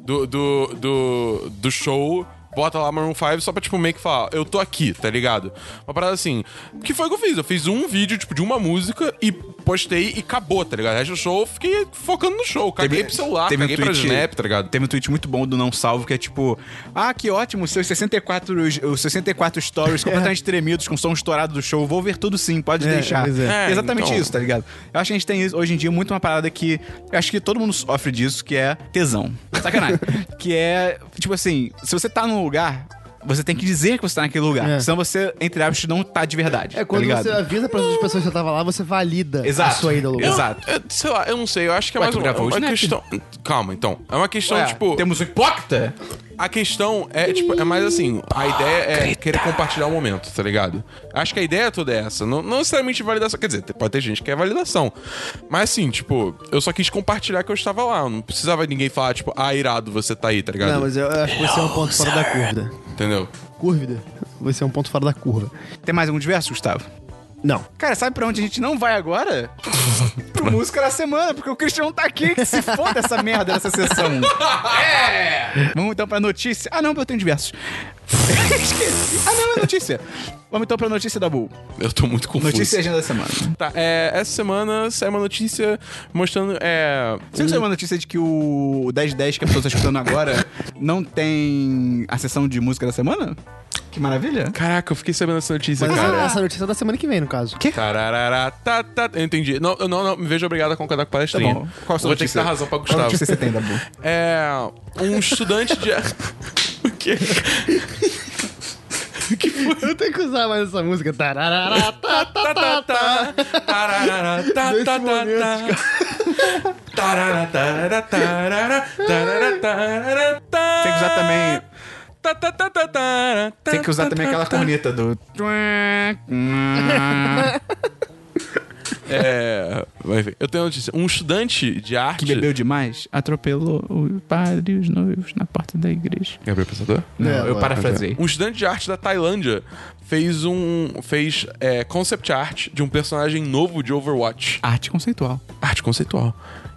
do, do, do, do show. Bota lá Maroon 5 só pra, tipo, meio que falar, eu tô aqui, tá ligado? Uma parada assim. Que foi o que eu fiz? Eu fiz um vídeo, tipo, de uma música e postei e acabou, tá ligado? O resto do show eu fiquei focando no show. Caguei pro celular, teve um caguei pra tweet- snap, tá ligado? Teve um tweet muito bom do Não Salvo, que é tipo... Ah, que ótimo, seus 64, os- os 64 stories completamente tremidos, com som estourado do show. Vou ver tudo sim, pode É, deixar. pois é. É, exatamente então- isso, tá ligado? Eu acho que a gente tem isso- hoje em dia muito uma parada que... Eu acho que todo mundo sofre disso, que é tesão. Sacanagem. que é, tipo assim, se você tá num lugar... Você tem que dizer que você tá naquele lugar. É. Senão você, entre aspas, não tá de verdade. É quando tá você avisa para outras pessoas que você tava lá, você valida Exato. a sua ida ao lugar. Exato. É, sei lá, eu não sei, eu acho que é Ué, mais tu uma, gravou o uma questão. Calma, então. É uma questão, Ué, tipo. Temos um hipócrita? A questão é, tipo, é mais assim, a ideia é querer compartilhar o momento, tá ligado? Acho que a ideia toda é essa. Não, não necessariamente validação. Quer dizer, pode ter gente que quer validação. Mas assim, tipo, eu só quis compartilhar que eu estava lá. Não precisava ninguém falar, tipo, ah, irado, você tá aí, tá ligado? Não, mas eu acho que você é um ponto fora da curva. Entendeu? Curvida? Você é um ponto fora da curva. Tem mais algum diverso, Gustavo? Não. Cara, sabe pra onde a gente não vai agora? Pro Música da Semana, porque o Christian não tá aqui, que se foda essa merda dessa sessão. É! Vamos então pra notícia. Ah, não, eu tenho diversos. Esqueci. Ah, não, é notícia. Vamos então pra notícia da Bull. Eu tô muito confuso. Notícia e agenda da semana. Tá, é, essa semana saiu uma notícia mostrando. É, Você não saiu uma notícia de que o 1010 que a pessoa tá escutando agora não tem a sessão de música da semana? Que maravilha. Caraca, eu fiquei sabendo dessa notícia, Mas cara. essa, essa notícia é da semana que vem, no caso. Tararara, tá, tá. Eu entendi. Não, não, não, me vejo obrigado a concordar com a palestrinha. Tá bom. Qual a sua Vou ter que notícia? dar razão pra Qual Gustavo. notícia você tem da Bull? É. Um estudante de. o quê? Eu tenho que usar mais essa música. Tararara, tá, tá, Tá, tá, tá, tá. tá. Tararara, tá, tá, tá, tá. Tarara, tarara, tarara, tarara, tarara, tá. Tem que usar também. Tem que usar também aquela corneta do. É. vai ver. Eu tenho uma notícia. Um estudante de arte. Que bebeu demais, atropelou o padre e os noivos na porta da igreja. Gabriel Pensador? Não, É, eu parafrasei. Um estudante de arte da Tailândia fez um. fez é, concept art de um personagem novo de Overwatch. Arte conceitual. Arte conceitual.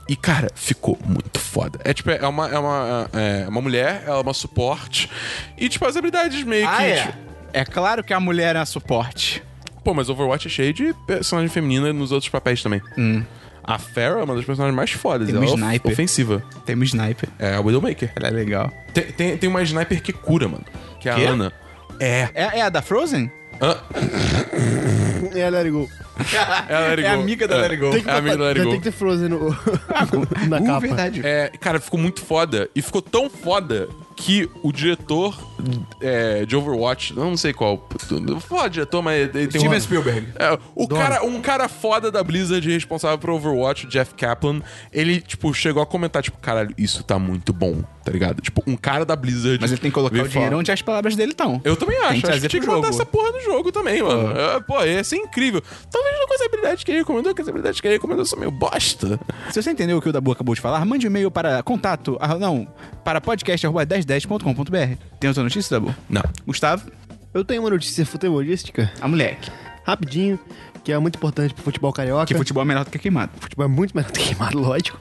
E, cara, ficou muito foda. É tipo, é uma, é uma, é uma mulher, ela é uma suporte. E, tipo, as habilidades meio que. tipo, É claro que a mulher é suporte. Pô, mas Overwatch é cheio de personagem feminina nos outros papéis também. A Pharah é uma das personagens mais fodas. Tem ela um é sniper. ofensiva. Tem um sniper. É a Widowmaker. Ela é legal. Tem, tem, tem uma sniper que cura, mano. Que é a? Ana. É. É, é a da Frozen? Ah, É, let it go. é a Let It É Go. amiga da Let It Go. Tem que É amiga da Let It já Go. tem que ter Frozen no, na Uh, capa. verdade. É, cara, ficou muito foda. E ficou tão foda que o diretor é, de Overwatch, não sei qual. Falar diretor, mas ele tem Steven uma... Spielberg. É, o cara, um cara foda da Blizzard responsável por Overwatch, o Jeff Kaplan, ele, tipo, chegou a comentar, tipo, caralho, isso tá muito bom, tá ligado? Tipo, um cara da Blizzard. Mas ele tem que colocar o dinheiro onde as palavras dele estão. Eu também acho. Tem que acho que tinha que botar essa porra no jogo também, mano. É, pô, ia ser incrível. Talvez não com as habilidades que ele recomendou, que as habilidades que ele recomendou são meio bosta. Se você entendeu o que o Dabu acabou de falar, mande um e-mail para contato, ah, não, para podcast.1010.com.br. Tem outra notícia, Dabu? Não. Gustavo, Eu tenho uma notícia futebolística, a moleque. rapidinho, que é muito importante pro futebol carioca. Que futebol é melhor do que queimado. futebol é muito mais queimado, lógico.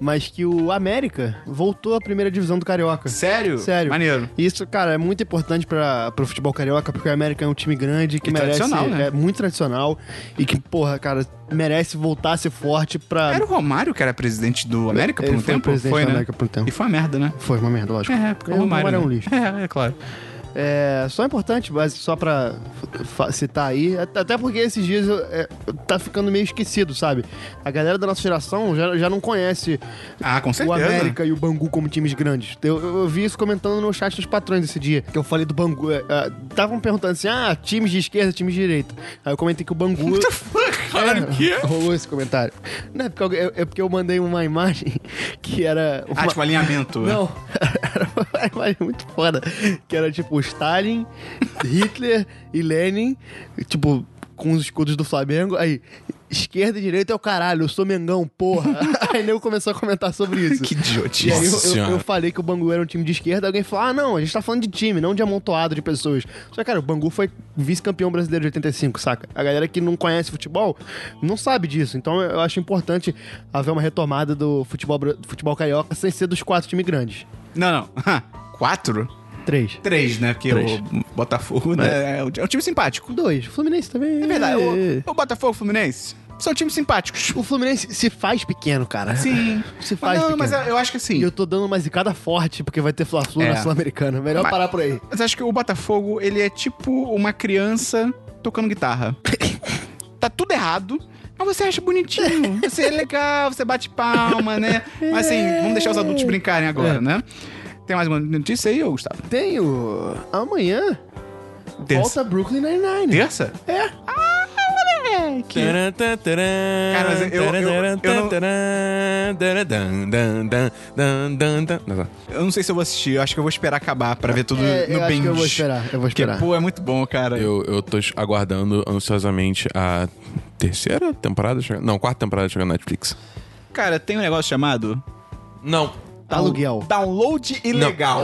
Mas que o América voltou à primeira divisão do Carioca. Sério? Sério. Maneiro. Isso, cara, é muito importante para pro futebol carioca, porque o América é um time grande que E merece. tradicional, né? É muito tradicional e que, porra, cara, merece voltar a ser forte pra. Era o Romário que era presidente do América por Ele um foi tempo? presidente foi, do né? América por um tempo. E foi uma merda, né? Foi uma merda, lógico. É, porque o o Romário, Romário é um né? lixo. É, é claro. É, só importante, mas só pra citar aí, at- até porque esses dias é, tá ficando meio esquecido, sabe? A galera da nossa geração já, já não conhece Ah, com o. América e o Bangu como times grandes. Eu, eu- eu vi isso comentando no chat dos patrões esse dia, que eu falei do Bangu. Estavam perguntando assim, ah, times de esquerda, times de direita. Aí eu comentei que o Bangu... Caralho, o quê? Rolou esse comentário. Não, é porque, eu, é- é porque eu mandei uma imagem que era... Ah, uma- tipo alinhamento. não, era uma imagem muito foda. Que era tipo Stalin, Hitler e Lenin, tipo, com os escudos do Flamengo. Aí, esquerda e direita é o caralho, eu sou Mengão, porra. aí nego começou a comentar sobre isso. Que E aí idiotice. eu, eu- eu falei que o Bangu era um time de esquerda, alguém falou: ah, não, a gente tá falando de time, não de amontoado de pessoas. Só que, cara, o Bangu foi vice-campeão brasileiro de 85, saca? A galera que não conhece futebol não sabe disso. Então eu acho importante haver uma retomada do futebol, bra- futebol carioca sem ser dos quatro times grandes. Não, não. Quatro? Três. Três, né? Porque Três. o Botafogo né, é. um- é um time simpático. Dois. O Fluminense também. É verdade. O, o Botafogo o Fluminense são times simpáticos. O Fluminense se faz pequeno, cara. Sim. Se Mas faz não, pequeno. mas eu acho que assim. E eu tô dando uma zicada forte, porque vai ter Fla-Flu É. na Sul-Americana. Melhor Mas- parar por aí. Mas acho que o Botafogo, ele é tipo uma criança tocando guitarra. tá tudo errado. Mas você acha bonitinho, você é legal, você bate palma, né? Mas assim, vamos deixar os adultos brincarem agora, É. né? Tem mais uma notícia aí, ô Gustavo? Tenho. Amanhã. Terça. Volta Brooklyn Nine-Nine. Terça? É. Cara, mas eu- eu- eu não- Eu não sei se eu vou assistir, eu acho que eu vou esperar acabar pra ver tudo É, no eu acho binge. que eu vou esperar. Eu vou Porque, esperar. pô, é muito bom, cara. Eu, eu tô aguardando ansiosamente a terceira temporada chegar. Não, quarta temporada chegar na Netflix. Cara, tem um negócio chamado Não. Aluguel. Download ilegal.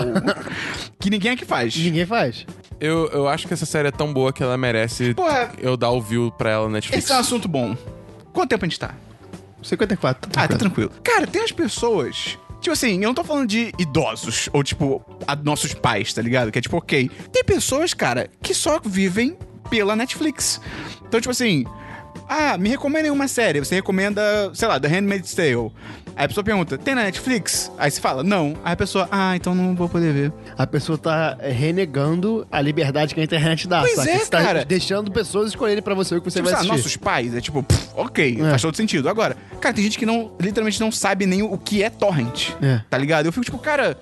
que ninguém aqui faz. Ninguém faz. Eu, eu acho que essa série é tão boa que ela merece Porra. eu dar o view pra ela na Netflix. Esse é um assunto bom. Quanto tempo a gente tá? 54. Ah, tá tranquilo. Cara, tem as pessoas. Tipo assim, eu não tô falando de idosos, ou tipo, a- nossos pais, tá ligado? Que é tipo, ok. Tem pessoas, cara, que só vivem pela Netflix. Então, tipo assim. Ah, me recomendem uma série. Você recomenda, sei lá, The Handmaid's Tale. Aí a pessoa pergunta, tem na Netflix? Aí você fala, não. Aí a pessoa, ah, então não vou poder ver. A pessoa tá é, renegando a liberdade que a internet dá, Pois saca? é, Você tá cara. deixando pessoas escolherem pra você o que você Tipo, vai sei lá, assistir. nossos pais, é tipo, pff, ok, É. faz todo sentido. Agora, cara, tem gente que não, literalmente não sabe nem o que é torrent. É. Tá ligado? Eu fico tipo, cara.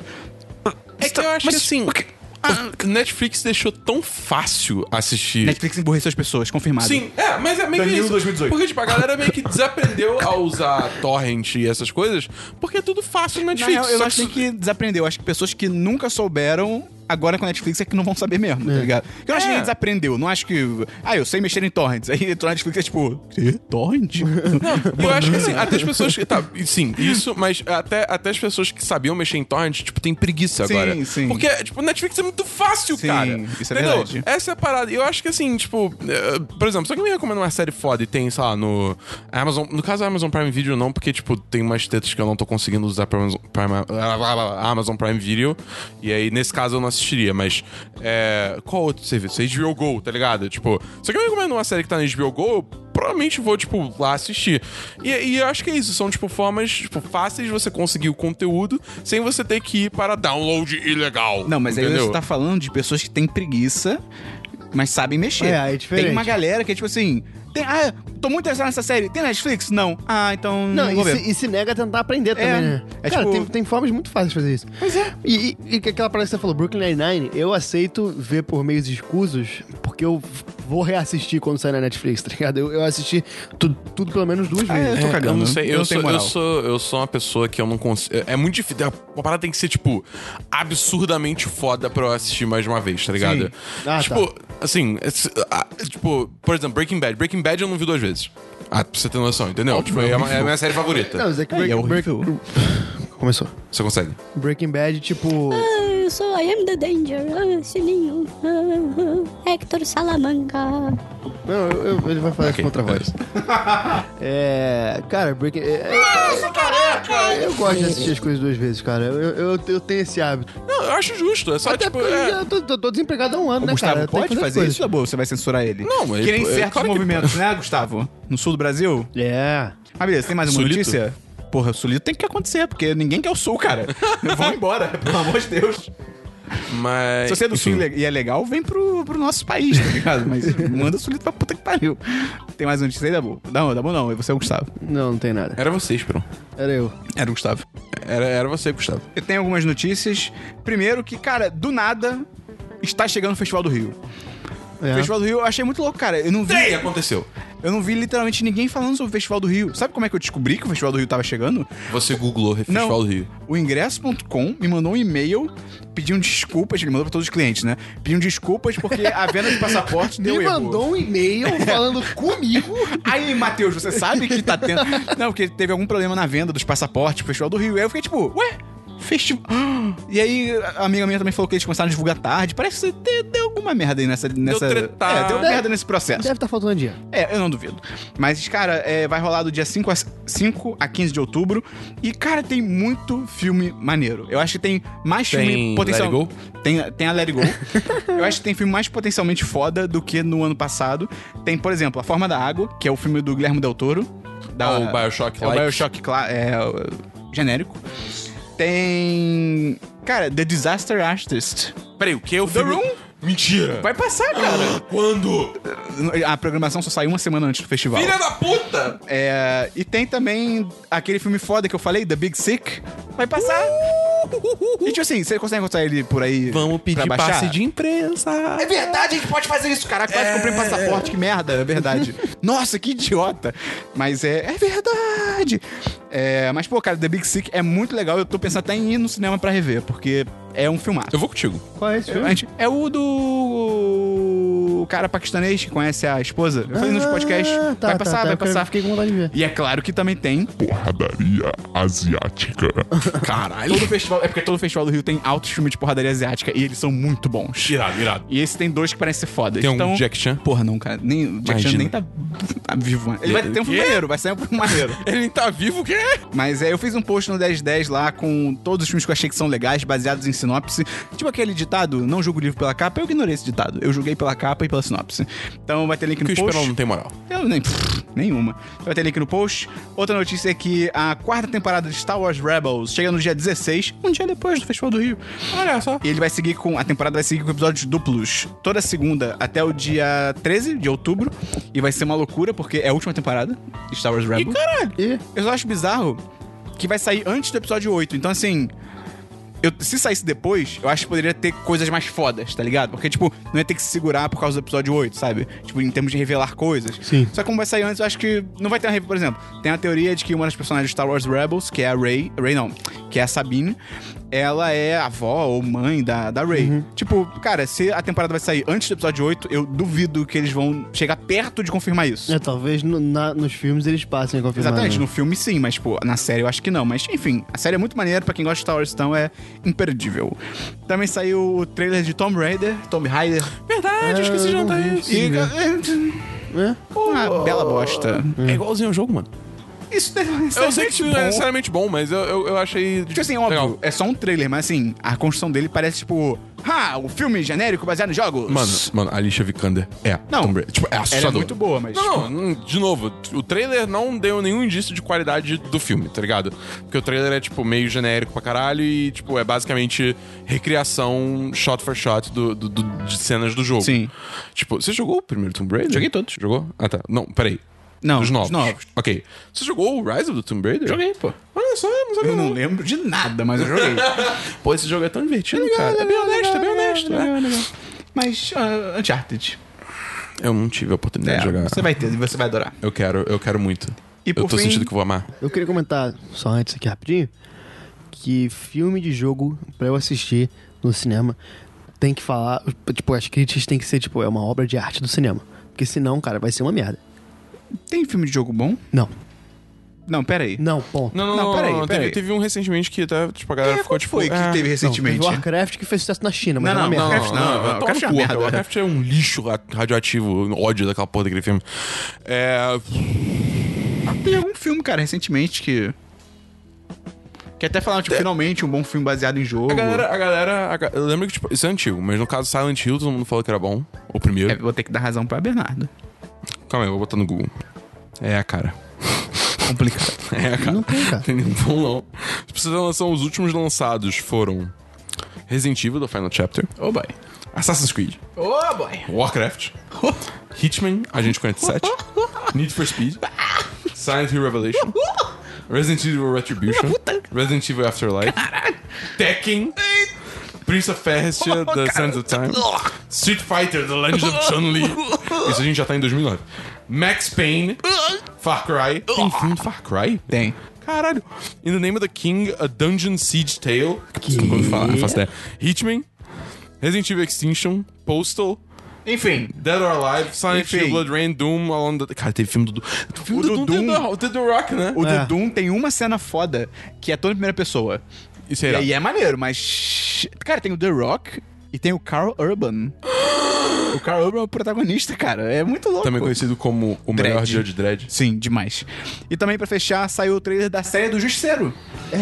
É que eu acho mas- que assim. o que- a Netflix deixou tão fácil assistir. Netflix emburreceu as pessoas, confirmado. Sim, é, mas é meio que Danilo isso. 2018. Porque, tipo, a galera meio que desaprendeu a usar torrent e essas coisas, porque é tudo fácil no Na Netflix. real, eu acho que tem que desaprender. Eu acho que pessoas que nunca souberam, agora com a Netflix é que não vão saber mesmo, tá ligado? Eu não acho É. que ninguém desaprendeu. Não acho que. Ah, eu sei mexer em torrents. Aí entrou na Netflix é tipo. "Quê? Torrent? Eu acho que assim, até as pessoas que. Tá, sim, isso, mas até, até as pessoas que sabiam mexer em torrent, tipo, tem preguiça Sim, agora. sim. Porque, tipo, Netflix é muito fácil, Sim, cara. isso é Entendeu? verdade. Essa é a parada. Eu acho que assim, tipo, eh, por exemplo, se alguém me recomenda uma série foda e tem, sei lá, no Amazon. No caso, Amazon Prime Video não, porque, tipo, tem umas tetas que eu não tô conseguindo usar pra Amazon Prime, Amazon Prime Video. E aí, nesse caso, eu não assistiria, mas. É, qual outro serviço? HBO Go, tá ligado? Tipo, se alguém me recomenda uma série que tá no HBO Go, eu provavelmente vou, tipo, lá assistir. E, e eu acho que é isso. São, tipo, formas, tipo, fáceis de você conseguir o conteúdo sem você ter que ir para download ilegal. Não, mas aí entendeu? você tá falando de pessoas que têm preguiça, mas sabem mexer. É, aí é diferente. Tem uma galera que é tipo assim. Tem, ah, tô muito interessado nessa série. Tem Netflix? Não. Ah, então não, Não, vou e ver. se, e se nega a tentar aprender também, né? É Cara, tipo- tem, tem formas muito fáceis de fazer isso. Pois é. E, e, e que aquela parada que você falou, Brooklyn Nine-Nine, eu aceito ver por meios escusos, porque eu vou reassistir quando sair na Netflix, tá ligado? Eu, eu assisti tudo, tudo pelo menos duas Ah, vezes. eu tô É, cagando. Eu não sei, Eu eu, sou, moral. eu, sou, eu sou uma pessoa que eu não consigo. É muito difícil. Uma parada tem que ser, tipo, absurdamente foda pra eu assistir mais de uma vez, tá ligado? Ah, tipo, assim, esse- ah, tipo, por exemplo, Breaking Bad. Breaking Bad eu não vi duas vezes. Ah, pra você ter noção, entendeu? Tipo, é, uma- é a minha série favorita. Não, mas é que É, e é horrível. Começou. Você consegue. Breaking Bad, tipo... Eu sou I am the danger, ah, sininho, ah, ah, Hector Salamanca. Não, eu- eu- ele vai fazer Ok, com outra voz. É. Cara, Breaking. É, é- Eu gosto de assistir as coisas duas vezes, cara. Eu, eu, eu tenho esse hábito. Não, eu acho justo. É só, Até tipo. porque é- eu tô, tô- tô desempregado há um ano, O né, Gustavo cara? Pode fazer coisas. isso, Dabu? Você vai censurar ele? Não, mas Que nem ele- certos claro que movimentos, né, Gustavo? No sul do Brasil? É. Ah, beleza, tem mais uma Sulito? notícia? Porra, o Sulito tem que acontecer, porque ninguém quer o sul, cara. Vão embora, pelo amor de Deus. Mas. Se você é do enfim. sul e é legal, vem pro, pro nosso país, tá ligado? Mas manda o Sulito pra puta que pariu. Tem mais uma notícia aí, Dabu? Não, Dabu não, você é o Gustavo. Não, não tem nada. Era você, Esperon. Era eu. Era o Gustavo. Era, era você, Gustavo. Eu tenho algumas notícias. Primeiro que, cara, do nada está chegando o Festival do Rio. É. Festival do Rio, eu achei muito louco, cara. Eu não vi. E aconteceu. Eu não vi literalmente ninguém falando sobre o Festival do Rio. Sabe como é que eu descobri que o Festival do Rio tava chegando? Você googlou Festival do Rio. O ingresso.com me mandou um e-mail pedindo desculpas, ele mandou pra todos os clientes, né? Pedindo desculpas porque a venda de passaporte deu Me erro. mandou um e-mail falando comigo. Aí, Matheus, você sabe que tá tendo. Não, porque teve algum problema na venda dos passaportes pro Festival do Rio. Aí eu fiquei tipo, ué? Festival. E aí, a amiga minha também falou que eles começaram a divulgar tarde. Parece que deu, deu alguma merda aí nessa. nessa tretar. é, deu merda nesse processo. Deve estar faltando dinheiro. É, eu não duvido. Mas, cara, é, vai rolar do dia 5 a, 5 a 15 de outubro. E, cara, tem muito filme maneiro. Eu acho que tem mais Tem filme potencial. Let It Tem, tem a Let It Go. eu acho que tem filme mais potencialmente foda do que no ano passado. Tem, por exemplo, A Forma da Água, que é o filme do Guilherme Del Toro. Da, Ah, o Bioshock É o. Bioshock é, genérico. Tem. Cara, The Disaster Artist. Peraí, o que? O The filme... Room? Mentira! Vai passar, cara. Quando? A programação só saiu uma semana antes do festival. Filha da puta! É, e tem também aquele filme foda que eu falei, The Big Sick. Vai passar. E tipo assim, você consegue encontrar ele por aí? Vamos pedir pra baixar? passe de imprensa. É verdade, a gente pode fazer isso. Caraca, quase comprei um passaporte, que merda, é verdade. Nossa, que idiota. Mas é, é verdade. É, mas, pô, cara, The Big Sick é muito legal. Eu tô pensando até em ir no cinema pra rever, porque é um filmaço. Eu vou contigo. Qual é esse A filme? gente- É o do. O cara paquistanês que conhece a esposa. Eu falei nos podcasts. Ah, tá, vai tá, passar, tá, vai eu quero- passar. Fiquei com vontade de ver. E é claro que também tem. Porradaria asiática. Caralho. Todo festival. É porque todo festival do Rio tem altos filmes de porradaria asiática e eles são muito bons. Irado, irado. E esse tem dois que parecem ser fodas. Tem um então, Jack Chan? Porra, não, cara. Nem, o Jack Chan Imagina. nem tá, tá vivo, mano. Ele vai ter um filme maneiro, vai sair um filme maneiro. Ele nem tá vivo, o quê? Mas é, eu fiz um post no 1010 lá com todos os filmes que eu achei que são legais, baseados em sinopse. Tipo aquele ditado, não julgo o livro pela capa, eu ignorei esse ditado. Eu julguei pela capa e pela sinopse. Então vai ter link no Que o post. Esperão não tem moral. Eu nem. pff, nenhuma. Vai ter link no post. Outra notícia é que a quarta temporada de Star Wars Rebels chega no dia 16, um dia depois do Festival do Rio. Olha só. E ele vai seguir com. A temporada vai seguir com episódios duplos toda segunda até o dia 13 de outubro. E vai ser uma loucura, porque é a última temporada de Star Wars Rebels. caralho. E Eu só acho bizarro que vai sair antes do episódio 8. Então, assim. Eu, se saísse depois, eu acho que poderia ter coisas mais fodas, tá ligado? Porque, tipo, não ia ter que se segurar por causa do episódio 8, sabe? Tipo, em termos de revelar coisas. Sim. Só que como vai sair antes, eu acho que não vai ter uma. Por exemplo, tem a teoria de que uma das personagens de Star Wars Rebels, que é a Rey. Rey não, que é a Sabine, ela é avó ou mãe da, da Rey. Tipo, cara, se a temporada vai sair antes do episódio 8, eu duvido que eles vão chegar perto de confirmar isso. é, talvez no- na- nos filmes eles passem a confirmar. Exatamente, né? no filme sim, mas, tipo, na série eu acho que não. Mas, enfim, a série é muito maneira, pra quem gosta de Star Wars, então é imperdível. Também saiu o trailer de Tomb Raider, Tomb Raider. Verdade, eu esqueci de jantar vi. isso. E, É? uma bela bosta. É igualzinho ao jogo, mano. Isso deve Eu sei que isso não é necessariamente bom, mas eu, eu, eu achei. Tipo assim, óbvio, legal. é só um trailer, mas assim, a construção dele parece tipo. Ah, o filme genérico baseado em jogos. Mano, mano, a Alicia Vikander é. Não, Tomb Raider. Tipo, é ela é assustador. muito boa, mas. tipo, Não, não, de novo, o trailer não deu nenhum indício de qualidade do filme, tá ligado? Porque o trailer é, tipo, meio genérico pra caralho e, tipo, é basicamente recriação shot for shot do, do- do- de cenas do jogo. Sim. Tipo, você jogou o primeiro Tomb Raider? Joguei todos. Jogou? Ah, tá. Não, peraí. Não, Os novos. os novos. Ok. Você jogou o Rise of the Tomb Raider? Joguei, pô. Olha só, não sabia Eu não não. lembro de nada, mas eu joguei. Pô, esse jogo é tão divertido, cara. É bem honesto, é bem honesto. é. Mas, uh, Uncharted. Eu não tive a oportunidade É, de jogar. você vai ter, e você vai adorar. Eu quero, eu quero muito. E eu tô fim- sentindo que eu vou amar. Eu queria comentar, só antes aqui rapidinho, que filme de jogo, pra eu assistir no cinema, tem que falar. Tipo, as críticas tem que ser, tipo, é uma obra de arte do cinema. Porque senão, cara, vai ser uma merda. Tem filme de jogo bom? Não. Não, peraí. Não, ponto. Não, não, Não, não. peraí, não, peraí. Teve, teve um recentemente que até, tipo, a galera É, ficou tipo. foi que ah, teve Não, recentemente? teve Warcraft que fez sucesso na China, mas Não, é não, merda. Warcraft não, não, Warcraft Warcraft é é merda. Warcraft é um lixo ra- radioativo, ódio daquela porra daquele filme. É. Tem algum filme, cara, recentemente que. Que até falaram, tipo, finalmente um bom filme baseado em jogo. A galera, a galera. a eu lembro que, tipo, isso é antigo, mas no caso Silent Hill, todo mundo falou que era bom. O primeiro. É, vou ter que dar razão pra Bernardo. Calma aí, eu vou botar no Google. É, cara. Complicado. É, cara. Não tem, cara. Tem nenhum bom, não. Pra você ter noção, os últimos lançados foram Resident Evil, do Final Chapter, Oh boy. Assassin's Creed, Oh boy. Warcraft, Hitman, Agente 47, Need for Speed, Silent Hill Revelation, Resident Evil Retribution, Resident Evil Afterlife, Tekken, Prince of Persia, The Sands of Time, Street Fighter, The Legend of Chun-Li. Isso a gente já tá em 2009. Max Payne, Far Cry. Tem filme do Far Cry? Tem. Caralho. In the Name of the King, A Dungeon Siege Tale. Que? Não falar, não faço ideia. Hitman, Resident Evil Extinction, Postal, Enfim. Dead or Alive, Silent. Hill, Blood Rain, Doom, Along the... Cara, teve filme do... O filme O do, do Doom, tem Doom- do Rock, né? O É. do Doom tem uma cena foda que é toda em primeira pessoa. Isso é E aí é maneiro, mas. Cara, tem o The Rock e tem o Carl Urban. o Carl Urban é o protagonista, cara. É muito louco. Também conhecido como o melhor Dredd. Judge Dredd. Sim, demais. E também, pra fechar, saiu o trailer da série do Justiceiro. É,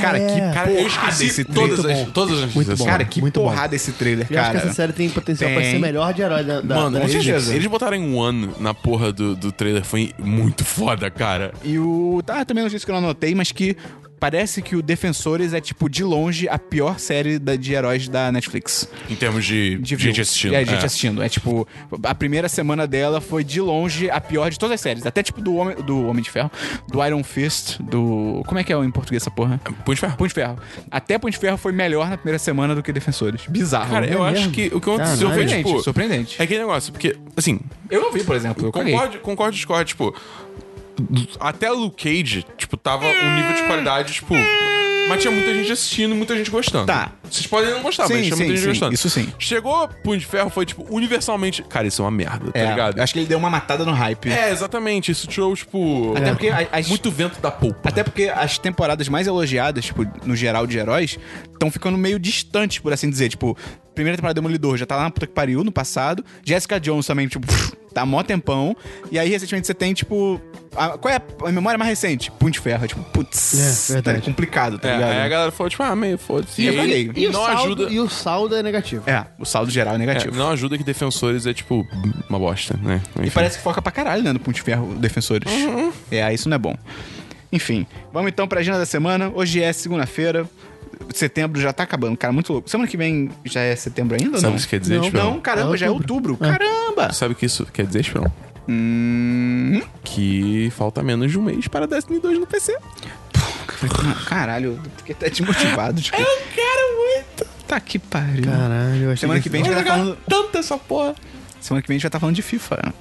Cara, que Cara, eu porrada esqueci esse todas trailer. as, todas as Muito bom. Cara, que Muito bom. porrada esse trailer, Eu acho cara. que essa série tem potencial pra Tem. ser melhor de herói da, da Mano, da eles, Netflix. certeza. eles botarem One na porra do, do trailer foi muito foda, cara. E o. Tá, também não sei se que eu não anotei, mas que parece que o Defensores é, tipo, de longe, a pior série da, de heróis da Netflix. Em termos de, De gente views. assistindo. É, gente É. assistindo. É tipo, a primeira semana dela foi de longe a pior de todas as séries. Até tipo do Homem, do Homem de Ferro, do Iron Fist, do. Como é que é em português essa porra? Punho de ferro. Punho de Ferro. Até Punho de Ferro foi melhor na primeira semana do que Defensores. Bizarro. Cara, eu É acho mesmo? que o que aconteceu foi, Surpreendente, tipo... surpreendente. É aquele negócio, porque, assim, Eu não vi, por exemplo. Eu concordo, concordo e discordo, tipo... Até o Luke Cage, tipo, tava um nível de qualidade, tipo... Mas tinha muita gente assistindo e muita gente gostando. Tá. Vocês podem não gostar, Sim, mas tinha muita sim, gente sim, gostando. isso sim. Chegou Punho de Ferro, foi, tipo, universalmente... Cara, isso é uma merda, tá É, ligado? Acho que ele deu uma matada no hype. É, exatamente. Isso tirou, tipo... Até porque as- Muito vento da polpa. Até porque as temporadas mais elogiadas, tipo, no geral de heróis, estão ficando meio distantes, por assim dizer. Tipo, primeira temporada do Demolidor já tá lá na puta que pariu no passado. Jessica Jones também, tipo, tá mó tempão. E aí, recentemente, você tem, tipo. a- qual é a, memória mais recente? Punho de Ferro. Tipo, putz. É, verdade. tá complicado, tá É, ligado? aí a galera falou, tipo, ah, meio foda-se. E eu caguei. E, o não saldo, ajuda... e o saldo é negativo. É, o saldo geral é É, negativo. não ajuda que Defensores é, tipo, uma bosta, né? E Enfim. parece que foca pra caralho, né, no Punho de Ferro Defensores. Uhum. É, isso não é bom. Enfim, vamos então pra agenda da semana. Hoje é segunda-feira. Setembro já tá acabando, cara, muito louco. Semana que vem já é setembro ainda Sabe não? o que isso quer dizer, Não, Esperão? não, caramba, É já é outubro. outubro. Caramba! Sabe o que isso quer dizer, Esperão? Hum, Que falta menos de um mês para Destiny 2 no PC. caralho, eu fiquei até desmotivado. Tipo, Eu quero muito! tá que pariu. Caralho, eu achei Semana que vem a gente vai estar falando. tanto essa porra. Semana que vem a gente vai estar falando de FIFA.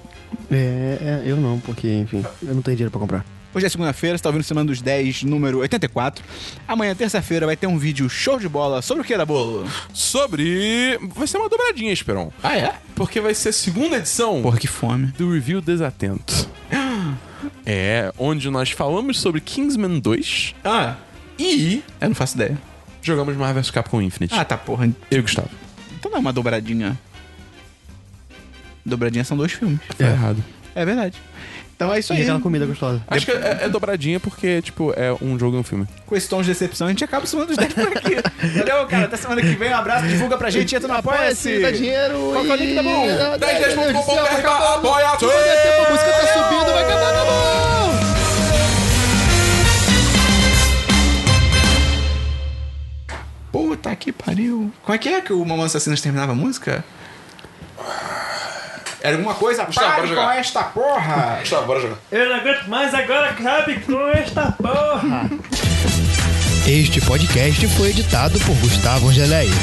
É, é, eu não, porque, enfim, eu não tenho dinheiro pra comprar. Hoje é segunda-feira, você tá ouvindo Semana dos 10, número 84. Amanhã, terça-feira, vai ter um vídeo show de bola sobre o que da bolo? Sobre. Vai ser uma dobradinha, Esperão. Ah, é? Porque vai ser a segunda edição Porra, que fome. do Review Desatento. É, onde nós falamos sobre Kingsman 2 Ah, e eu não faço ideia. jogamos Marvel vs Capcom Infinite. Ah, tá, porra. Eu e Gustavo. Então não é uma dobradinha. Dobradinha são dois filmes. Tá errado. É verdade. Então é isso E aí. aquela comida gostosa. Acho que é, é dobradinha porque, tipo, é um jogo e um filme. Com esse tom de decepção, a gente acaba o semana dos 10 por aqui. Valeu, cara. Até semana que vem. Um abraço, divulga pra gente, entra no Apoia-se. Dá dinheiro Qual que é o link da mão? e... 10, 10, Meu Deus do céu, vai apoia acabar. Quando der tempo, a música tá subindo, vai acabar na mão! Puta que pariu. Como é que é que o Mamãe Assassinas terminava a música? Era alguma coisa? Gustavo, Pare com esta porra! Gustavo, bora jogar. Eu não aguento mais agora, cabe com esta porra. Este podcast foi editado por Gustavo Angeléias.